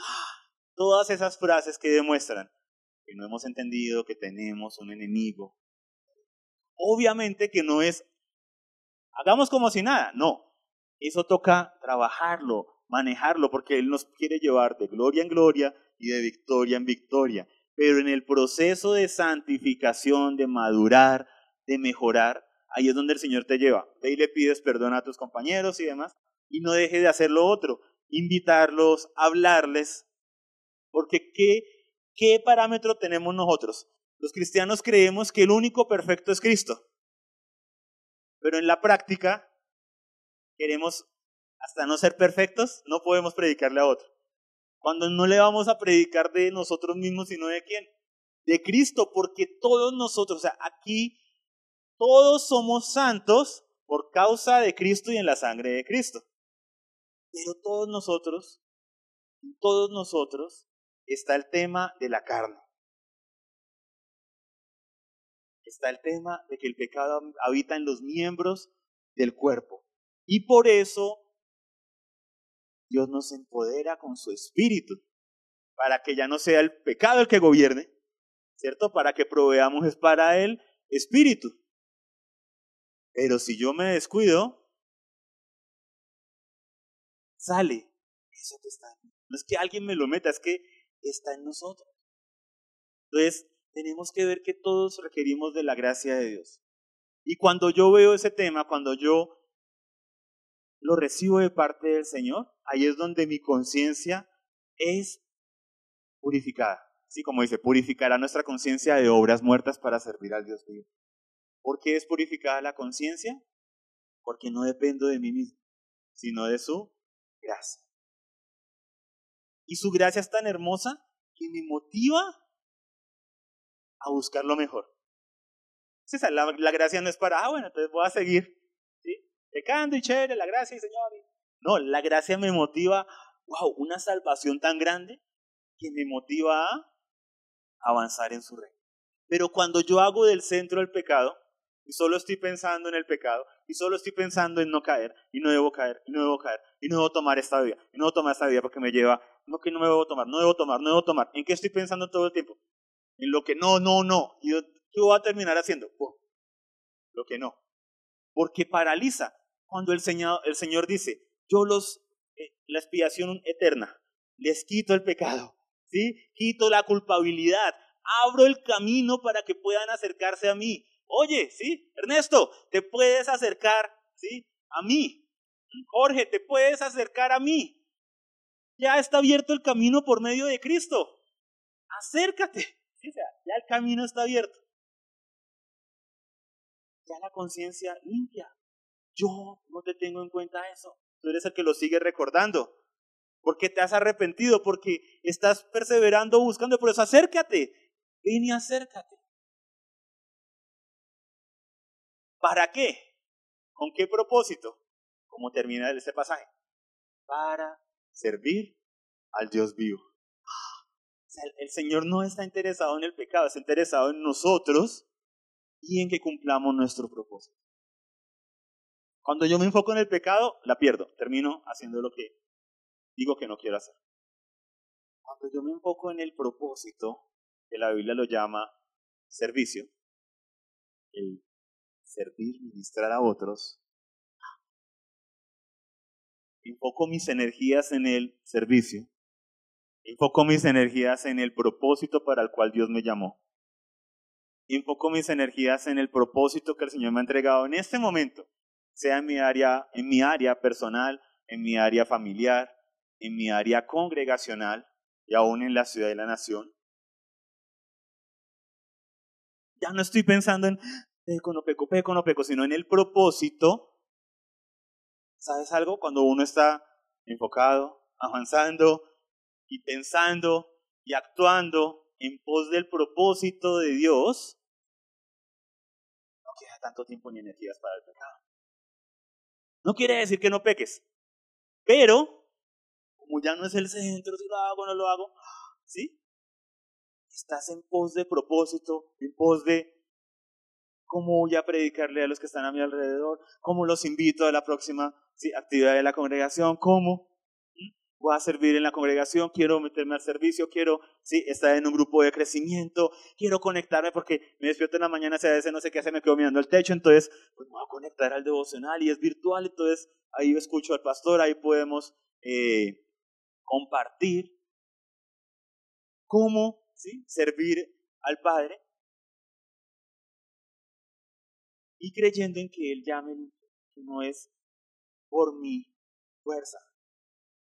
Speaker 1: Todas esas frases que demuestran que no hemos entendido que tenemos un enemigo. Obviamente que no es, hagamos como si nada, no. Eso toca trabajarlo, manejarlo porque Él nos quiere llevar de gloria en gloria y de victoria en victoria. Pero en el proceso de santificación, de madurar, de mejorar, ahí es donde el Señor te lleva. Ve y le pides perdón a tus compañeros y demás, y no deje de hacer lo otro, invitarlos, hablarles, porque ¿qué, qué parámetro tenemos nosotros? Los cristianos creemos que el único perfecto es Cristo, pero en la práctica queremos, hasta no ser perfectos, no podemos predicarle a otro. Cuando no le vamos a predicar de nosotros mismos, sino de quién? De Cristo, porque todos nosotros, o sea, aquí todos somos santos por causa de Cristo y en la sangre de Cristo. Pero todos nosotros, todos nosotros, está el tema de la carne. Está el tema de que el pecado habita en los miembros del cuerpo. Y por eso Dios nos empodera con su espíritu, para que ya no sea el pecado el que gobierne, ¿cierto? Para que proveamos es para el espíritu. Pero si yo me descuido, sale. Eso que está en No es que alguien me lo meta, es que está en nosotros. Entonces, tenemos que ver que todos requerimos de la gracia de Dios. Y cuando yo veo ese tema, cuando yo lo recibo de parte del Señor, ahí es donde mi conciencia es purificada. Así como dice, purificará nuestra conciencia de obras muertas para servir al Dios vivo. ¿Por qué es purificada la conciencia? Porque no dependo de mí mismo, sino de su gracia. Y su gracia es tan hermosa que me motiva a buscar lo mejor. La, la gracia no es para, ah, bueno, entonces voy a seguir pecando y chévere, la gracia y Señor. No, la gracia me motiva, wow, una salvación tan grande que me motiva a avanzar en su reino. Pero cuando yo hago del centro el pecado, y solo estoy pensando en el pecado, y solo estoy pensando en no caer, y no debo caer, y no debo caer, y no debo tomar esta vida, y no debo tomar esta vida porque me lleva, no que no me debo tomar, no debo tomar, no debo tomar. ¿En qué estoy pensando todo el tiempo? En lo que no, no, no. ¿Y qué voy a terminar haciendo? lo que no. Porque paraliza. Cuando el Señor, dice, yo los, eh, la expiación eterna, les quito el pecado, ¿sí? Quito la culpabilidad, abro el camino para que puedan acercarse a mí. Oye, ¿sí? Ernesto, te puedes acercar, ¿sí? A mí. Jorge, te puedes acercar a mí. Ya está abierto el camino por medio de Cristo. Acércate. ¿Sí? ya el camino está abierto. Ya la conciencia limpia. Yo no te tengo en cuenta eso. Tú eres el que lo sigue recordando. Porque te has arrepentido, porque estás perseverando buscando. Por eso acércate. Ven y acércate. ¿Para qué? ¿Con qué propósito? ¿Cómo termina ese pasaje? Para servir al Dios vivo. el Señor no está interesado en el pecado, está interesado en nosotros y en que cumplamos nuestro propósito. Cuando yo me enfoco en el pecado, la pierdo. Termino haciendo lo que digo que no quiero hacer. Cuando yo me enfoco en el propósito, que la Biblia lo llama servicio, el servir, ministrar a otros, enfoco mis energías en el servicio, enfoco mis energías en el propósito para el cual Dios me llamó, enfoco mis energías en el propósito que el Señor me ha entregado en este momento sea en mi área, en mi área personal, en mi área familiar, en mi área congregacional y aún en la ciudad y la nación. Ya no estoy pensando en peco, no peco, peco, no peco, sino en el propósito. ¿Sabes algo? Cuando uno está enfocado, avanzando y pensando y actuando en pos del propósito de Dios, no queda tanto tiempo ni energías para el pecado. No quiere decir que no peques, pero como ya no es el centro, si lo hago o no lo hago, ¿sí? Estás en pos de propósito, en pos de cómo voy a predicarle a los que están a mi alrededor, cómo los invito a la próxima actividad de la congregación, cómo voy a servir en la congregación, quiero meterme al servicio, quiero sí, estar en un grupo de crecimiento, quiero conectarme porque me despierto en la mañana, si a veces no sé qué hacer, me quedo mirando el techo, entonces pues me voy a conectar al devocional y es virtual, entonces ahí escucho al pastor, ahí podemos eh, compartir, cómo ¿sí? servir al Padre y creyendo en que Él llame, que no es por mi fuerza,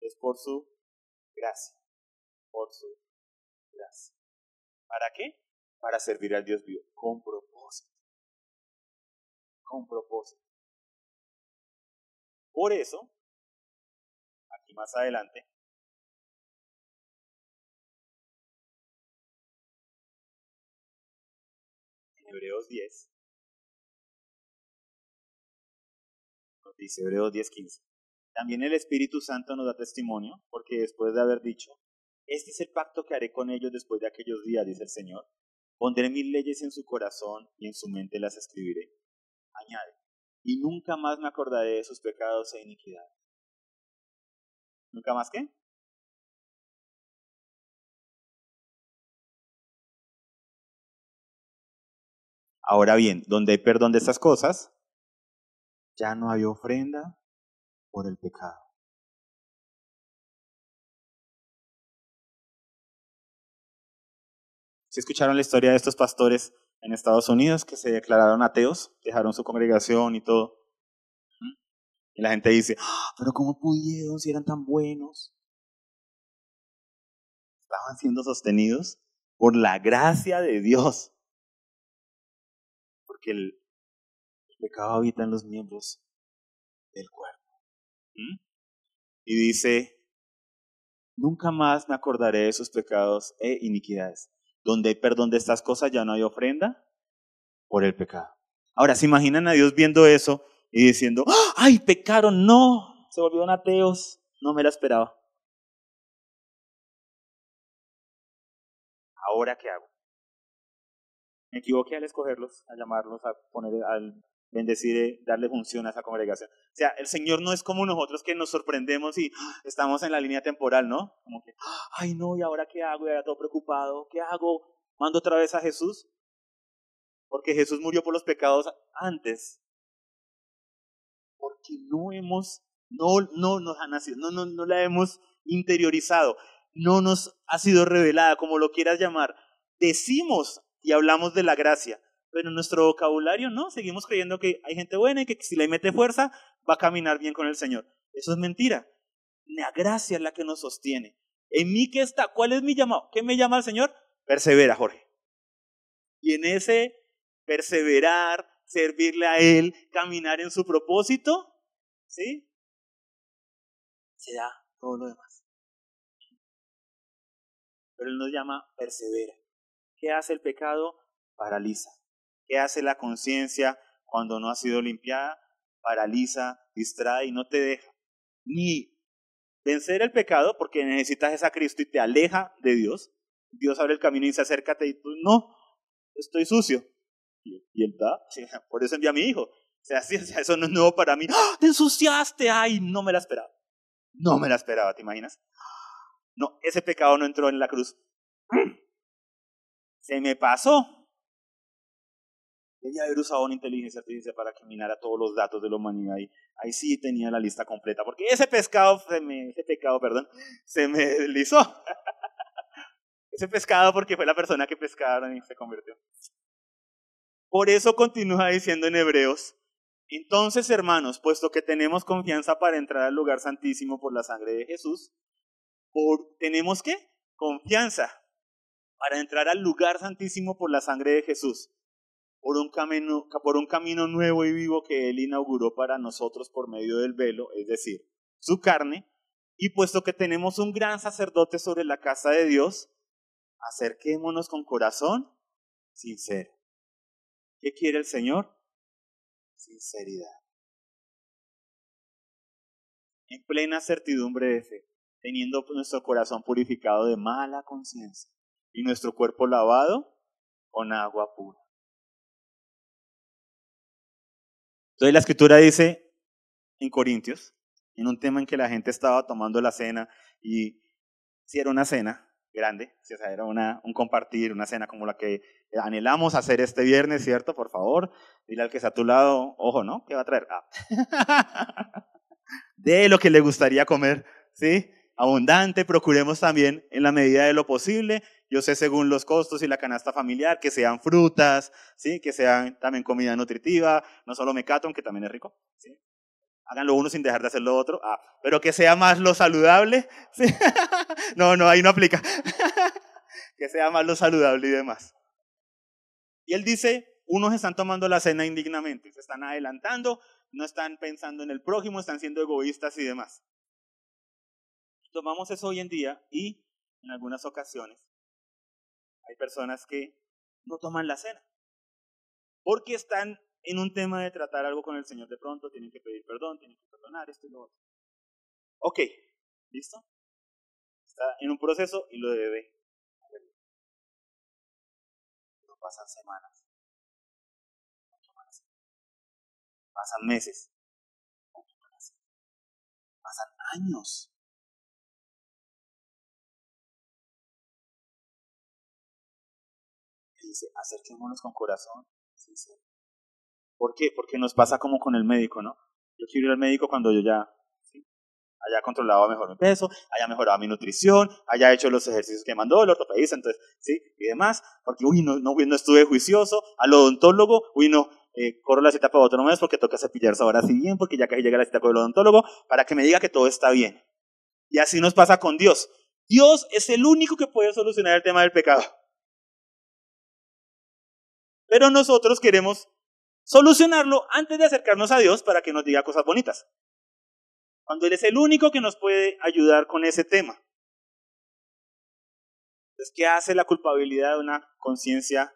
Speaker 1: es por su gracia, por su gracia. ¿Para qué? Para servir al Dios vivo, con propósito. Con propósito. Por eso, aquí más adelante, en Hebreos 10, nos dice Hebreos 10:15. También el Espíritu Santo nos da testimonio, porque después de haber dicho, este es el pacto que haré con ellos después de aquellos días, dice el Señor, pondré mis leyes en su corazón y en su mente las escribiré. Añade, y nunca más me acordaré de sus pecados e iniquidades. ¿Nunca más qué? Ahora bien, donde hay perdón de estas cosas, ya no hay ofrenda el pecado. Si escucharon la historia de estos pastores en Estados Unidos que se declararon ateos, dejaron su congregación y todo. Y la gente dice, ah, pero ¿cómo pudieron si eran tan buenos? Estaban siendo sostenidos por la gracia de Dios. Porque el, pecado habita en los miembros del cuerpo. Y dice, nunca más me acordaré de sus pecados e iniquidades. Donde hay perdón de estas cosas ya no hay ofrenda por el pecado. Ahora, ¿se imaginan a Dios viendo eso y diciendo, ¡Ah! ¡ay, pecaron! No, se volvieron ateos. No me la esperaba. ¿Ahora qué hago? Me equivoqué al escogerlos, a llamarlos, a poner, al bendecir, darle función a esa congregación. O sea, el Señor no es como nosotros que nos sorprendemos y ¡ah! estamos en la línea temporal, ¿no? Como que, ay no, ¿y ahora qué hago? Y ahora todo preocupado, ¿qué hago? ¿Mando otra vez a Jesús? Porque Jesús murió por los pecados antes. Porque no hemos, no, no nos ha nacido, no, no, no la hemos interiorizado, no nos ha sido revelada, como lo quieras llamar. Decimos y hablamos de la gracia, pero en nuestro vocabulario no, seguimos creyendo que hay gente buena y que si le mete fuerza va a caminar bien con el Señor. Eso es mentira. La gracia es la que nos sostiene. En mí que está, ¿cuál es mi llamado? ¿Qué me llama el Señor? Persevera, Jorge. Y en ese perseverar, servirle a Él, caminar en su propósito, ¿sí? Se da todo lo demás. Pero Él nos llama persevera. ¿Qué hace el pecado? Paraliza. ¿Qué hace la conciencia cuando no ha sido limpiada? Paraliza, distrae y no te deja ni vencer el pecado porque necesitas a Cristo y te aleja de Dios. Dios abre el camino y se acércate y tú, no, estoy sucio. Y él da, por eso envía a mi hijo. O sea, eso no es nuevo para mí. ¡Ah! Te ensuciaste, ay, no me la esperaba. No me la esperaba, ¿te imaginas? No, ese pecado no entró en la cruz. Se me pasó. Ella haber usado una inteligencia artificial para que minara todos los datos de la humanidad y ahí sí tenía la lista completa, porque ese pescado, se me, ese pecado, perdón, se me deslizó. ese pescado porque fue la persona que pescaron y se convirtió. Por eso continúa diciendo en Hebreos, entonces hermanos, puesto que tenemos confianza para entrar al lugar santísimo por la sangre de Jesús, por, tenemos qué? Confianza para entrar al lugar santísimo por la sangre de Jesús por un, camino, por un camino nuevo y vivo que Él inauguró para nosotros por medio del velo, es decir, su carne, y puesto que tenemos un gran sacerdote sobre la casa de Dios, acerquémonos con corazón sincero. ¿Qué quiere el Señor? Sinceridad. En plena certidumbre de fe, teniendo nuestro corazón purificado de mala conciencia y nuestro cuerpo lavado con agua pura. Entonces la escritura dice en Corintios, en un tema en que la gente estaba tomando la cena y si era una cena grande, si era un compartir, una cena como la que anhelamos hacer este viernes, ¿cierto? Por favor, dile al que está a tu lado, ojo, ¿no? ¿Qué va a traer? Ah. de lo que le gustaría comer, ¿sí? Abundante, procuremos también en la medida de lo posible, yo sé según los costos y la canasta familiar, que sean frutas, ¿sí? Que sean también comida nutritiva, no solo mecaton, que también es rico, ¿sí? Háganlo uno sin dejar de hacer lo otro, ah, pero que sea más lo saludable, ¿sí? no, no, ahí no aplica. que sea más lo saludable y demás. Y él dice, unos están tomando la cena indignamente, se están adelantando, no están pensando en el prójimo, están siendo egoístas y demás. Tomamos eso hoy en día y en algunas ocasiones hay personas que no toman la cena porque están en un tema de tratar algo con el Señor de pronto, tienen que pedir perdón, tienen que perdonar esto y lo otro. Ok, ¿listo? Está en un proceso y lo debe. No pasan semanas. Pasan meses. Pasan años. Dice, acerquémonos con corazón sincero. ¿Por qué? Porque nos pasa como con el médico, ¿no? Yo quiero ir al médico cuando yo ya haya controlado mejor mi peso, haya mejorado mi nutrición, haya hecho los ejercicios que mandó el ortopedista, entonces, ¿sí? Y demás, porque, uy, no, no, no estuve juicioso, al odontólogo, uy, no, eh, corro la cita para otro mes porque toca cepillarse ahora sí bien, porque ya casi llega la cita con el odontólogo, para que me diga que todo está bien. Y así nos pasa con Dios. Dios es el único que puede solucionar el tema del pecado. Pero nosotros queremos solucionarlo antes de acercarnos a Dios para que nos diga cosas bonitas. Cuando Él es el único que nos puede ayudar con ese tema. Entonces, ¿qué hace la culpabilidad de una conciencia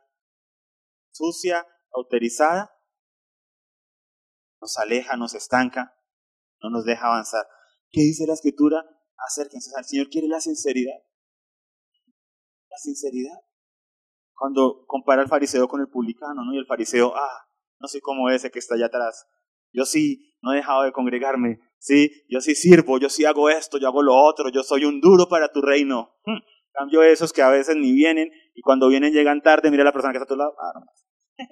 Speaker 1: sucia, autorizada? Nos aleja, nos estanca, no nos deja avanzar. ¿Qué dice la escritura? Acérquense al Señor, quiere la sinceridad. La sinceridad cuando compara al fariseo con el publicano, ¿no? Y el fariseo, ah, no sé cómo ese que está allá atrás. Yo sí, no he dejado de congregarme. Sí, yo sí sirvo, yo sí hago esto, yo hago lo otro, yo soy un duro para tu reino. Hmm, cambio esos que a veces ni vienen y cuando vienen llegan tarde, mira a la persona que está a tu lado. Ah, no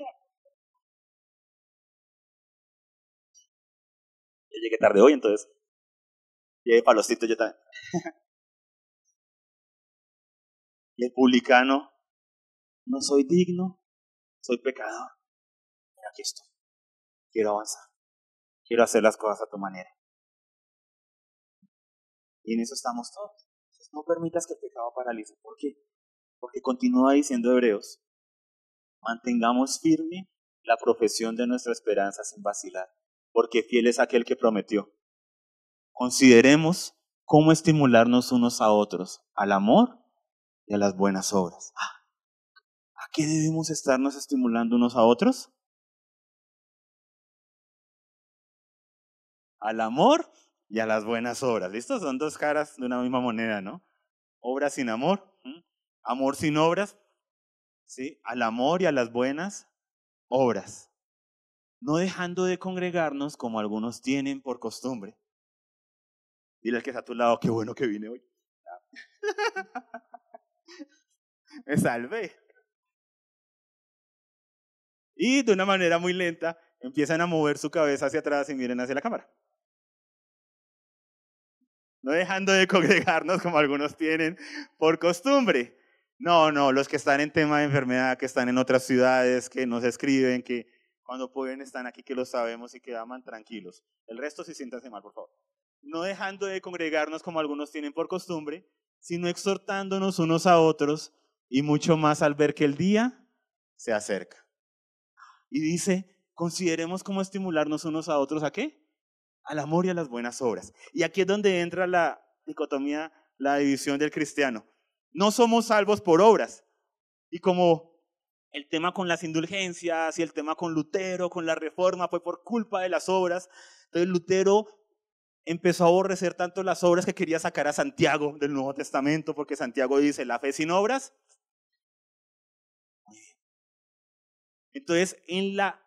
Speaker 1: Yo llegué tarde hoy, entonces. Llegué para los yo también. y el publicano no soy digno, soy pecador. Pero aquí estoy. Quiero avanzar. Quiero hacer las cosas a tu manera. Y en eso estamos todos. no permitas que el pecado paralice. ¿Por qué? Porque continúa diciendo Hebreos, mantengamos firme la profesión de nuestra esperanza sin vacilar, porque fiel es aquel que prometió. Consideremos cómo estimularnos unos a otros al amor y a las buenas obras. ¡Ah! Qué debemos estarnos estimulando unos a otros? Al amor y a las buenas obras. ¿Listo? Son dos caras de una misma moneda, ¿no? Obras sin amor, amor sin obras, ¿sí? Al amor y a las buenas obras. No dejando de congregarnos como algunos tienen por costumbre. Dile al que está a tu lado, qué bueno que vine hoy. Me salvé. Y de una manera muy lenta empiezan a mover su cabeza hacia atrás y miren hacia la cámara. No dejando de congregarnos como algunos tienen por costumbre. No, no, los que están en tema de enfermedad, que están en otras ciudades, que nos escriben, que cuando pueden están aquí, que lo sabemos y que aman tranquilos. El resto sí siéntanse mal, por favor. No dejando de congregarnos como algunos tienen por costumbre, sino exhortándonos unos a otros y mucho más al ver que el día se acerca. Y dice, consideremos cómo estimularnos unos a otros a qué? Al amor y a las buenas obras. Y aquí es donde entra la dicotomía, la división del cristiano. No somos salvos por obras. Y como el tema con las indulgencias y el tema con Lutero, con la reforma, fue por culpa de las obras. Entonces Lutero empezó a aborrecer tanto las obras que quería sacar a Santiago del Nuevo Testamento, porque Santiago dice, la fe sin obras Entonces, en la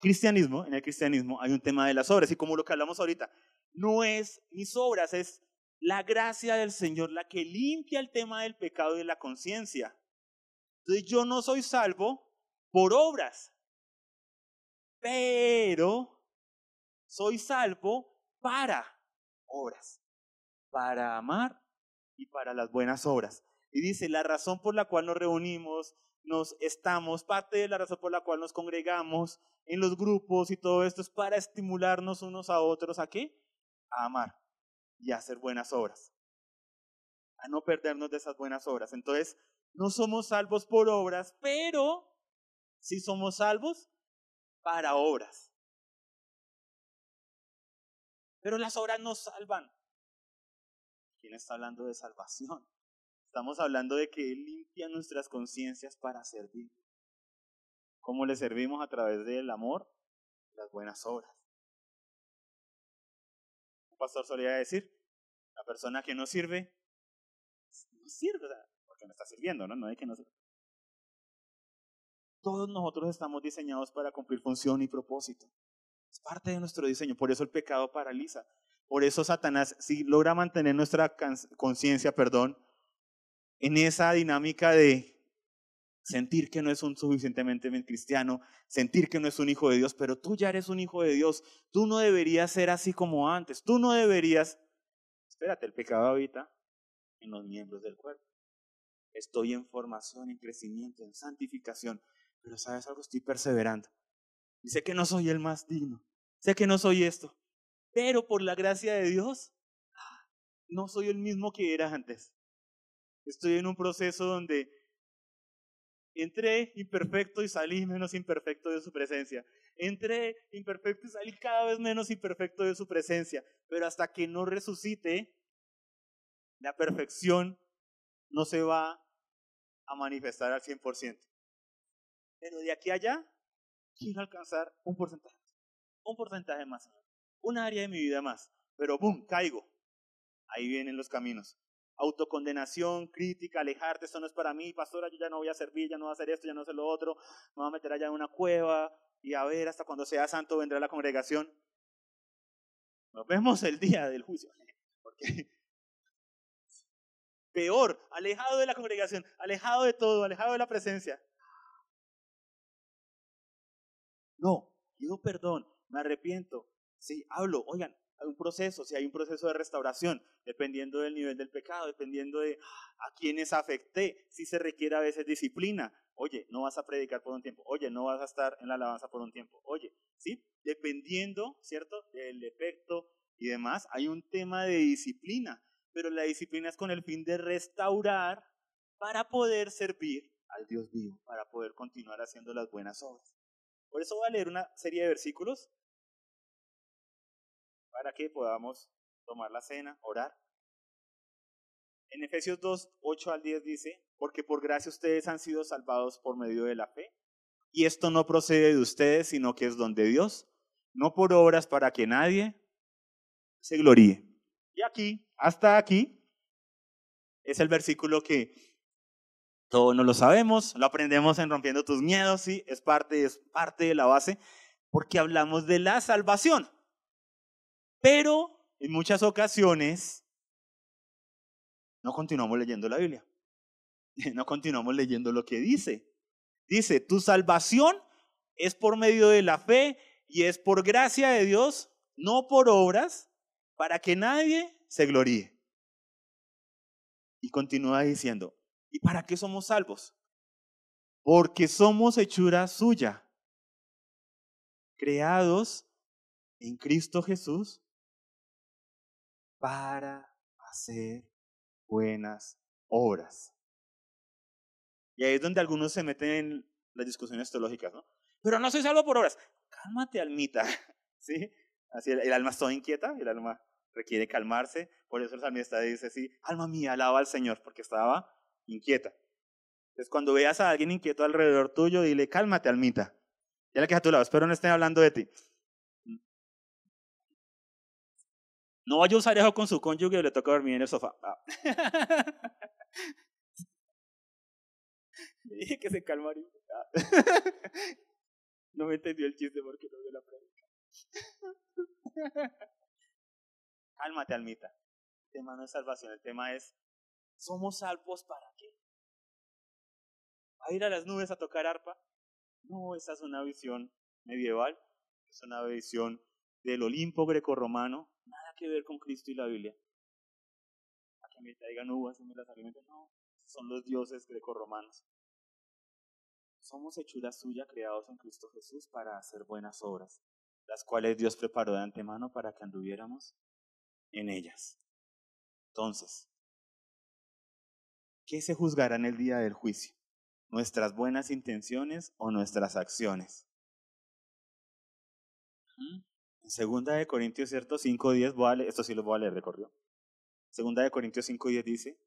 Speaker 1: cristianismo, en el cristianismo hay un tema de las obras y como lo que hablamos ahorita, no es mis obras, es la gracia del Señor la que limpia el tema del pecado y de la conciencia. Entonces yo no soy salvo por obras, pero soy salvo para obras. para amar y para las buenas obras. Y dice, la razón por la cual nos reunimos, nos estamos, parte de la razón por la cual nos congregamos en los grupos y todo esto es para estimularnos unos a otros a qué? A amar y a hacer buenas obras. A no perdernos de esas buenas obras. Entonces, no somos salvos por obras, pero sí somos salvos para obras. Pero las obras no salvan. ¿Quién está hablando de salvación? Estamos hablando de que Él limpia nuestras conciencias para servir. ¿Cómo le servimos a través del amor? Las buenas obras. Un pastor solía decir, la persona que no sirve, no sirve, porque no está sirviendo, ¿no? No hay que no sirve. Todos nosotros estamos diseñados para cumplir función y propósito. Es parte de nuestro diseño, por eso el pecado paraliza. Por eso Satanás, si logra mantener nuestra conciencia, perdón, en esa dinámica de sentir que no es un suficientemente cristiano, sentir que no es un hijo de Dios, pero tú ya eres un hijo de Dios, tú no deberías ser así como antes, tú no deberías, espérate, el pecado habita en los miembros del cuerpo. Estoy en formación, en crecimiento, en santificación, pero sabes algo, estoy perseverando. Y sé que no soy el más digno, sé que no soy esto, pero por la gracia de Dios, no soy el mismo que era antes. Estoy en un proceso donde entré imperfecto y salí menos imperfecto de su presencia. Entré imperfecto y salí cada vez menos imperfecto de su presencia. Pero hasta que no resucite, la perfección no se va a manifestar al 100%. Pero de aquí a allá, quiero alcanzar un porcentaje, un porcentaje más, un área de mi vida más. Pero ¡boom! Caigo. Ahí vienen los caminos. Autocondenación, crítica, alejarte, esto no es para mí, pastora, yo ya no voy a servir, ya no voy a hacer esto, ya no sé lo otro, me voy a meter allá en una cueva y a ver hasta cuando sea santo vendrá la congregación. Nos vemos el día del juicio. Porque peor, alejado de la congregación, alejado de todo, alejado de la presencia. No, pido perdón, me arrepiento. Sí, hablo, oigan, un proceso, si hay un proceso de restauración, dependiendo del nivel del pecado, dependiendo de a quienes afecté, si se requiere a veces disciplina. Oye, no vas a predicar por un tiempo. Oye, no vas a estar en la alabanza por un tiempo. Oye, ¿sí? Dependiendo, ¿cierto? Del efecto y demás, hay un tema de disciplina, pero la disciplina es con el fin de restaurar para poder servir al Dios vivo, para poder continuar haciendo las buenas obras. Por eso voy a leer una serie de versículos para que podamos tomar la cena, orar. En Efesios 2, 8 al 10 dice, porque por gracia ustedes han sido salvados por medio de la fe, y esto no procede de ustedes, sino que es don de Dios, no por obras para que nadie se gloríe. Y aquí, hasta aquí, es el versículo que todos no lo sabemos, lo aprendemos en Rompiendo tus Miedos, sí, es parte, es parte de la base, porque hablamos de la salvación. Pero en muchas ocasiones no continuamos leyendo la Biblia. No continuamos leyendo lo que dice. Dice, tu salvación es por medio de la fe y es por gracia de Dios, no por obras, para que nadie se gloríe. Y continúa diciendo, ¿y para qué somos salvos? Porque somos hechura suya, creados en Cristo Jesús para hacer buenas obras. Y ahí es donde algunos se meten en las discusiones teológicas, ¿no? Pero no soy salvo por obras. Cálmate, almita. ¿Sí? Así el, alma está inquieta, el alma requiere calmarse. Por eso el salmista dice así, alma mía, alaba al Señor, porque estaba inquieta. Entonces, cuando veas a alguien inquieto alrededor tuyo, dile, cálmate, almita. Ya le queda a tu lado, espero no estén hablando de ti. No vaya a usar eso con su cónyuge y le toca dormir en el sofá. Ah. dije que se calmaría. Ah. no me entendió el chiste porque no vio la predica. Cálmate, almita. El tema no es salvación, el tema es, ¿somos salvos para qué? ¿A ir a las nubes a tocar arpa? No, esa es una visión medieval, es una visión del Olimpo grecorromano, que ver con Cristo y la Biblia. me traigan uvas y me las alimenten. No, son los dioses grecorromanos. Somos hechura suya creados en Cristo Jesús para hacer buenas obras, las cuales Dios preparó de antemano para que anduviéramos en ellas. Entonces, ¿qué se juzgará en el día del juicio? ¿Nuestras buenas intenciones o nuestras acciones? En segunda de Corintios, ¿cierto? 5.10, esto sí lo voy a leer de corrido. Segunda de Corintios 5.10 dice,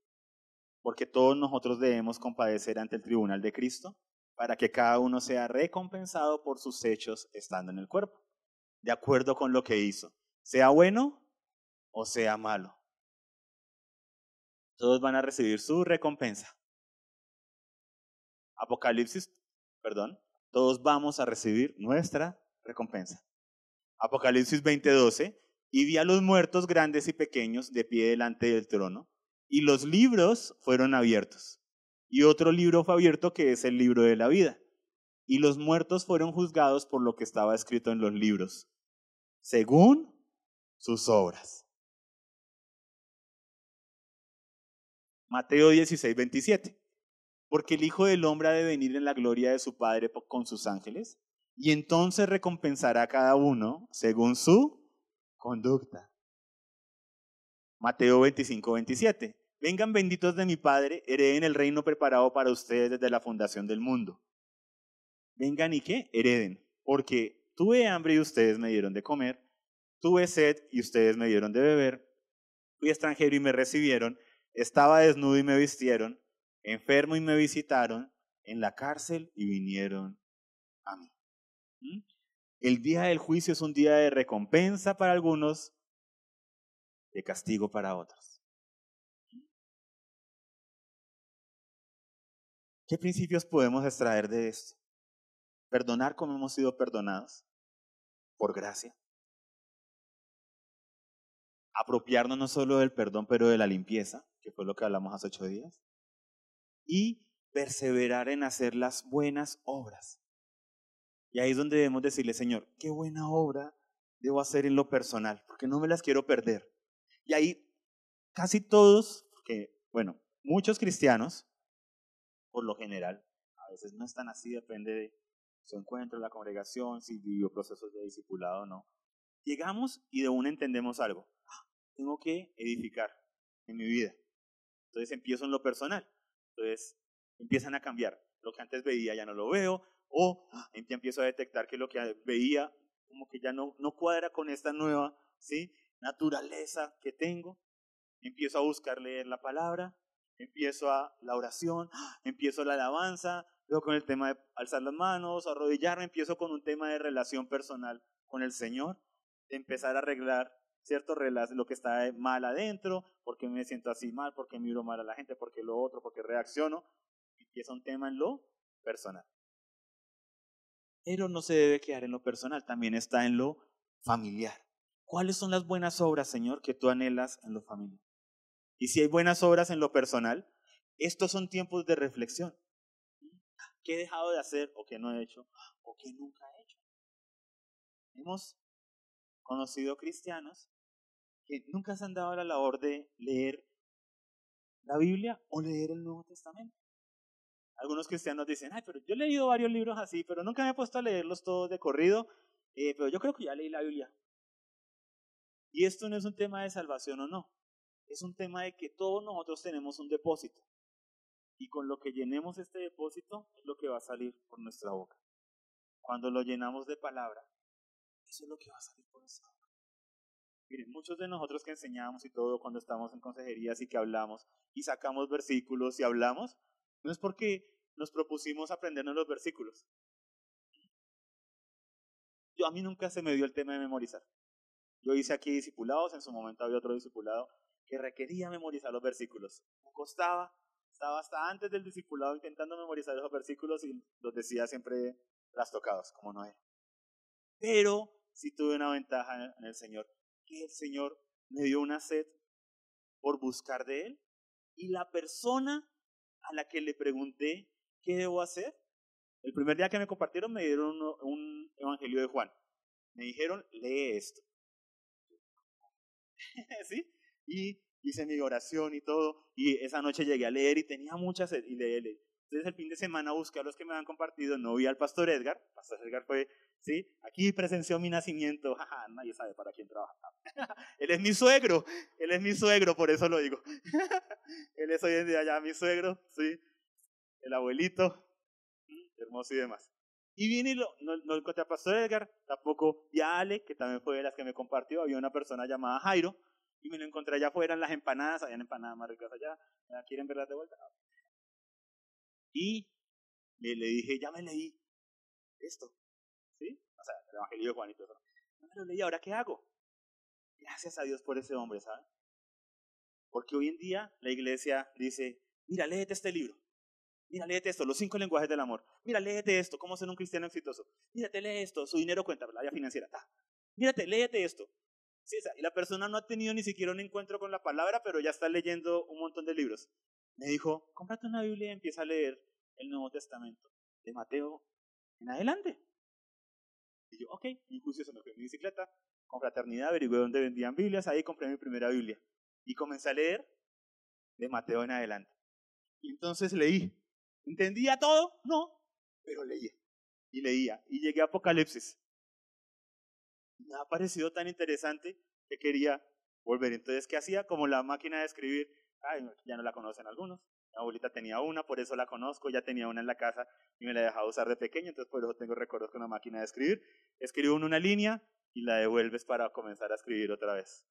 Speaker 1: porque todos nosotros debemos compadecer ante el tribunal de Cristo para que cada uno sea recompensado por sus hechos estando en el cuerpo, de acuerdo con lo que hizo, sea bueno o sea malo. Todos van a recibir su recompensa. Apocalipsis, perdón, todos vamos a recibir nuestra recompensa. Apocalipsis 20:12, y vi a los muertos grandes y pequeños de pie delante del trono, y los libros fueron abiertos. Y otro libro fue abierto que es el libro de la vida. Y los muertos fueron juzgados por lo que estaba escrito en los libros, según sus obras. Mateo 16, 27. Porque el Hijo del Hombre ha de venir en la gloria de su Padre con sus ángeles, y entonces recompensará a cada uno según su conducta. Mateo 25, 27. Vengan benditos de mi Padre, hereden el reino preparado para ustedes desde la fundación del mundo. Vengan y qué? Hereden, porque tuve hambre y ustedes me dieron de comer, tuve sed y ustedes me dieron de beber, fui extranjero y me recibieron, estaba desnudo y me vistieron, enfermo y me visitaron, en la cárcel y vinieron a mí. El día del juicio es un día de recompensa para algunos, de castigo para otros. ¿Qué principios podemos extraer de esto? Perdonar como hemos sido perdonados, por gracia. Apropiarnos no solo del perdón, pero de la limpieza que fue lo que hablamos hace ocho días, y perseverar en hacer las buenas obras. Y ahí es donde debemos decirle, Señor, qué buena obra debo hacer en lo personal, porque no me las quiero perder. Y ahí casi todos, que, bueno, muchos cristianos, por lo general, a veces no están así, depende de su encuentro, la congregación, si vivió procesos de discipulado o no. Llegamos y de una entendemos algo. Ah, tengo que edificar en mi vida. Entonces empiezo en lo personal. Entonces empiezan a cambiar. Lo que antes veía ya no lo veo, o ya empiezo a detectar que lo que veía como que ya no, no cuadra con esta nueva ¿sí? naturaleza que tengo. Empiezo a buscar leer la palabra, empiezo a la oración, empiezo la alabanza, luego con el tema de alzar las manos, arrodillarme, empiezo con un tema de relación personal con el Señor, empezar a arreglar ¿cierto? Lo que está mal adentro, porque me siento así mal, porque miro mal a la gente, porque lo otro, porque reacciono. Empieza un tema en lo personal. Pero no se debe quedar en lo personal, también está en lo familiar. ¿Cuáles son las buenas obras, Señor, que tú anhelas en lo familiar? Y si hay buenas obras en lo personal, estos son tiempos de reflexión. ¿Qué he dejado de hacer o qué no he hecho o qué nunca he hecho? Hemos conocido cristianos que nunca se han dado la labor de leer la Biblia o leer el Nuevo Testamento. Algunos cristianos dicen, ay, pero yo he leído varios libros así, pero nunca me he puesto a leerlos todos de corrido, eh, pero yo creo que ya leí la Biblia. Y esto no es un tema de salvación o no, es un tema de que todos nosotros tenemos un depósito. Y con lo que llenemos este depósito es lo que va a salir por nuestra boca. Cuando lo llenamos de palabra, eso es lo que va a salir por nuestra boca. Miren, muchos de nosotros que enseñamos y todo cuando estamos en consejerías y que hablamos y sacamos versículos y hablamos, no es porque nos propusimos aprendernos los versículos. Yo a mí nunca se me dio el tema de memorizar. Yo hice aquí discipulados, en su momento había otro discipulado que requería memorizar los versículos. Me costaba, estaba hasta antes del discipulado intentando memorizar esos versículos y los decía siempre trastocados, como no era. Pero sí tuve una ventaja en el Señor el Señor me dio una sed por buscar de Él. Y la persona a la que le pregunté qué debo hacer, el primer día que me compartieron me dieron un, evangelio de Juan. Me dijeron, lee esto. ¿Sí? Y hice mi oración y todo, y esa noche llegué a leer y tenía muchas, y leí, Entonces el fin de semana busqué a los que me han compartido, no vi al pastor Edgar, pastor Edgar fue, sí, aquí presenció mi nacimiento, jaja, nadie sabe para quién trabaja. él es mi suegro, él es mi suegro, por eso lo digo. Él es hoy en día ya mi suegro, sí, el abuelito, hermoso y demás. Y vine y lo, no, no a Pastor Edgar, tampoco y a Ale, que también fue de las que me compartió. Había una persona llamada Jairo, y me lo encontré allá afuera en las empanadas, habían empanadas más ricas allá. ¿Quieren verlas de vuelta? Y le, le dije, ya me leí esto. ¿Sí? O sea, el Evangelio de Juanito. No me lo leí, ¿ahora qué hago? Gracias a Dios por ese hombre, ¿sabes? Porque hoy en día la iglesia dice, mira, léete este libro. Mira, léete esto, los cinco lenguajes del amor. Mira, léete esto, cómo ser un cristiano exitoso. Mírate, lee esto, su dinero cuenta, la vida financiera. Ta. Mírate, léete esto. Sí, y la persona no ha tenido ni siquiera un encuentro con la palabra, pero ya está leyendo un montón de libros. Me dijo, cómprate una Biblia y empieza a leer el Nuevo Testamento de Mateo en adelante. Y yo, ok, mi juicio se me fue en mi bicicleta, con fraternidad, averigué dónde vendían Biblias, ahí compré mi primera Biblia. Y comencé a leer de Mateo en adelante. Y entonces leí ¿Entendía todo? No, pero leía. Y leía. Y llegué a Apocalipsis. Me ha parecido tan interesante que quería volver. Entonces, ¿qué hacía? Como la máquina de escribir. Ay, ya no la conocen algunos. Mi abuelita tenía una, por eso la conozco. Ya tenía una en la casa y me la dejaba usar de pequeño. Entonces, por eso tengo recuerdos con la máquina de escribir. Escribo una línea y la devuelves para comenzar a escribir otra vez.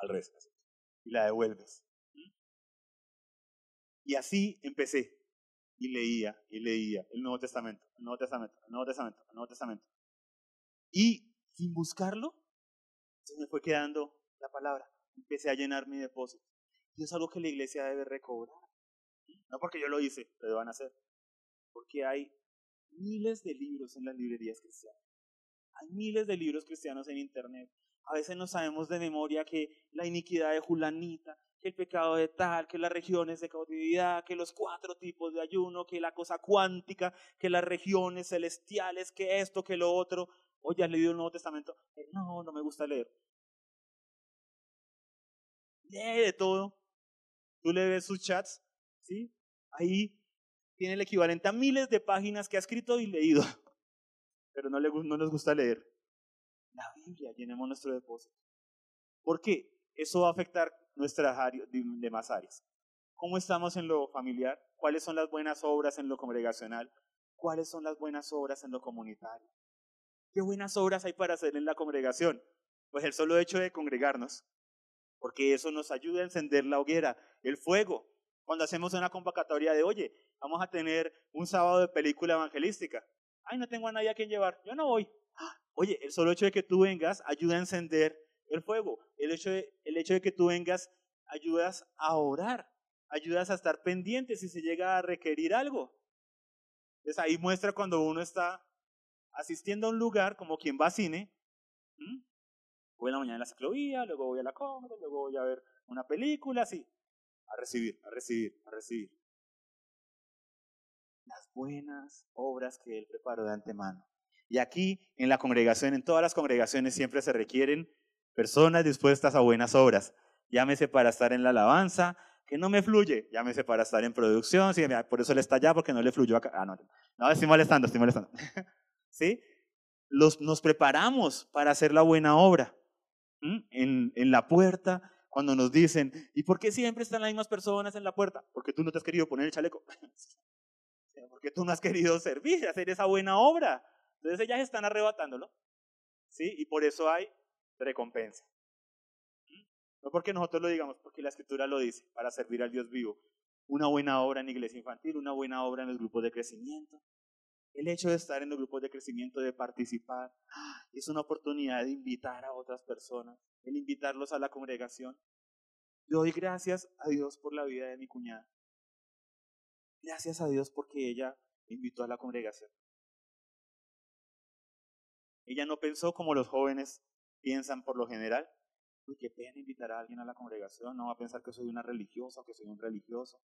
Speaker 1: Al resto. Y la devuelves. Y así empecé y leía y leía el Nuevo Testamento, el Nuevo Testamento, el Nuevo Testamento, el Nuevo Testamento. Y sin buscarlo, se me fue quedando la palabra. Empecé a llenar mi depósito. Y es algo que la iglesia debe recobrar. No porque yo lo hice, lo van hacer. Porque hay miles de libros en las librerías cristianas. Hay miles de libros cristianos en Internet. A veces no sabemos de memoria que la iniquidad de Julanita, que el pecado de tal, que las regiones de cautividad, que los cuatro tipos de ayuno, que la cosa cuántica, que las regiones celestiales, que esto, que lo otro. Oye, ¿has leído el Nuevo Testamento? Eh, no, no me gusta leer. Lee de todo. Tú le ves sus chats, ¿sí? Ahí tiene el equivalente a miles de páginas que ha escrito y leído. Pero no, le, no les gusta leer. La Biblia, llenemos nuestro depósito. ¿Por qué? Eso va a afectar nuestras áreas, demás áreas. ¿Cómo estamos en lo familiar? ¿Cuáles son las buenas obras en lo congregacional? ¿Cuáles son las buenas obras en lo comunitario? ¿Qué buenas obras hay para hacer en la congregación? Pues el solo hecho de congregarnos, porque eso nos ayuda a encender la hoguera, el fuego. Cuando hacemos una convocatoria de, oye, vamos a tener un sábado de película evangelística. Ay, no tengo a nadie a quien llevar, yo no voy. Oye, el solo hecho de que tú vengas ayuda a encender el fuego. El hecho, de, el hecho de que tú vengas ayudas a orar, ayudas a estar pendiente si se llega a requerir algo. Entonces ahí muestra cuando uno está asistiendo a un lugar como quien va a cine. Voy en la mañana a la ciclovía, luego voy a la cómoda, luego voy a ver una película, así. A recibir, a recibir, a recibir. Las buenas obras que Él preparó de antemano. Y aquí en la congregación, en todas las congregaciones siempre se requieren personas dispuestas a buenas obras. Llámese para estar en la alabanza, que no me fluye. Llámese para estar en producción, sí, por eso él está allá, porque no le fluyó acá. Ah, no, no, estoy molestando, estoy molestando. ¿Sí? Los, nos preparamos para hacer la buena obra. En, en la puerta, cuando nos dicen, ¿y por qué siempre están las mismas personas en la puerta? Porque tú no te has querido poner el chaleco. Porque tú no has querido servir, hacer esa buena obra. Entonces ellas están arrebatándolo. ¿Sí? Y por eso hay recompensa. No porque nosotros lo digamos, porque la escritura lo dice, para servir al Dios vivo. Una buena obra en iglesia infantil, una buena obra en los grupos de crecimiento. El hecho de estar en los grupos de crecimiento, de participar, es una oportunidad de invitar a otras personas, el invitarlos a la congregación. doy gracias a Dios por la vida de mi cuñada. Gracias a Dios porque ella invitó a la congregación. Ella no pensó como los jóvenes piensan por lo general, uy, qué pena invitar a alguien a la congregación, no va a pensar que soy una religiosa o que soy un religioso.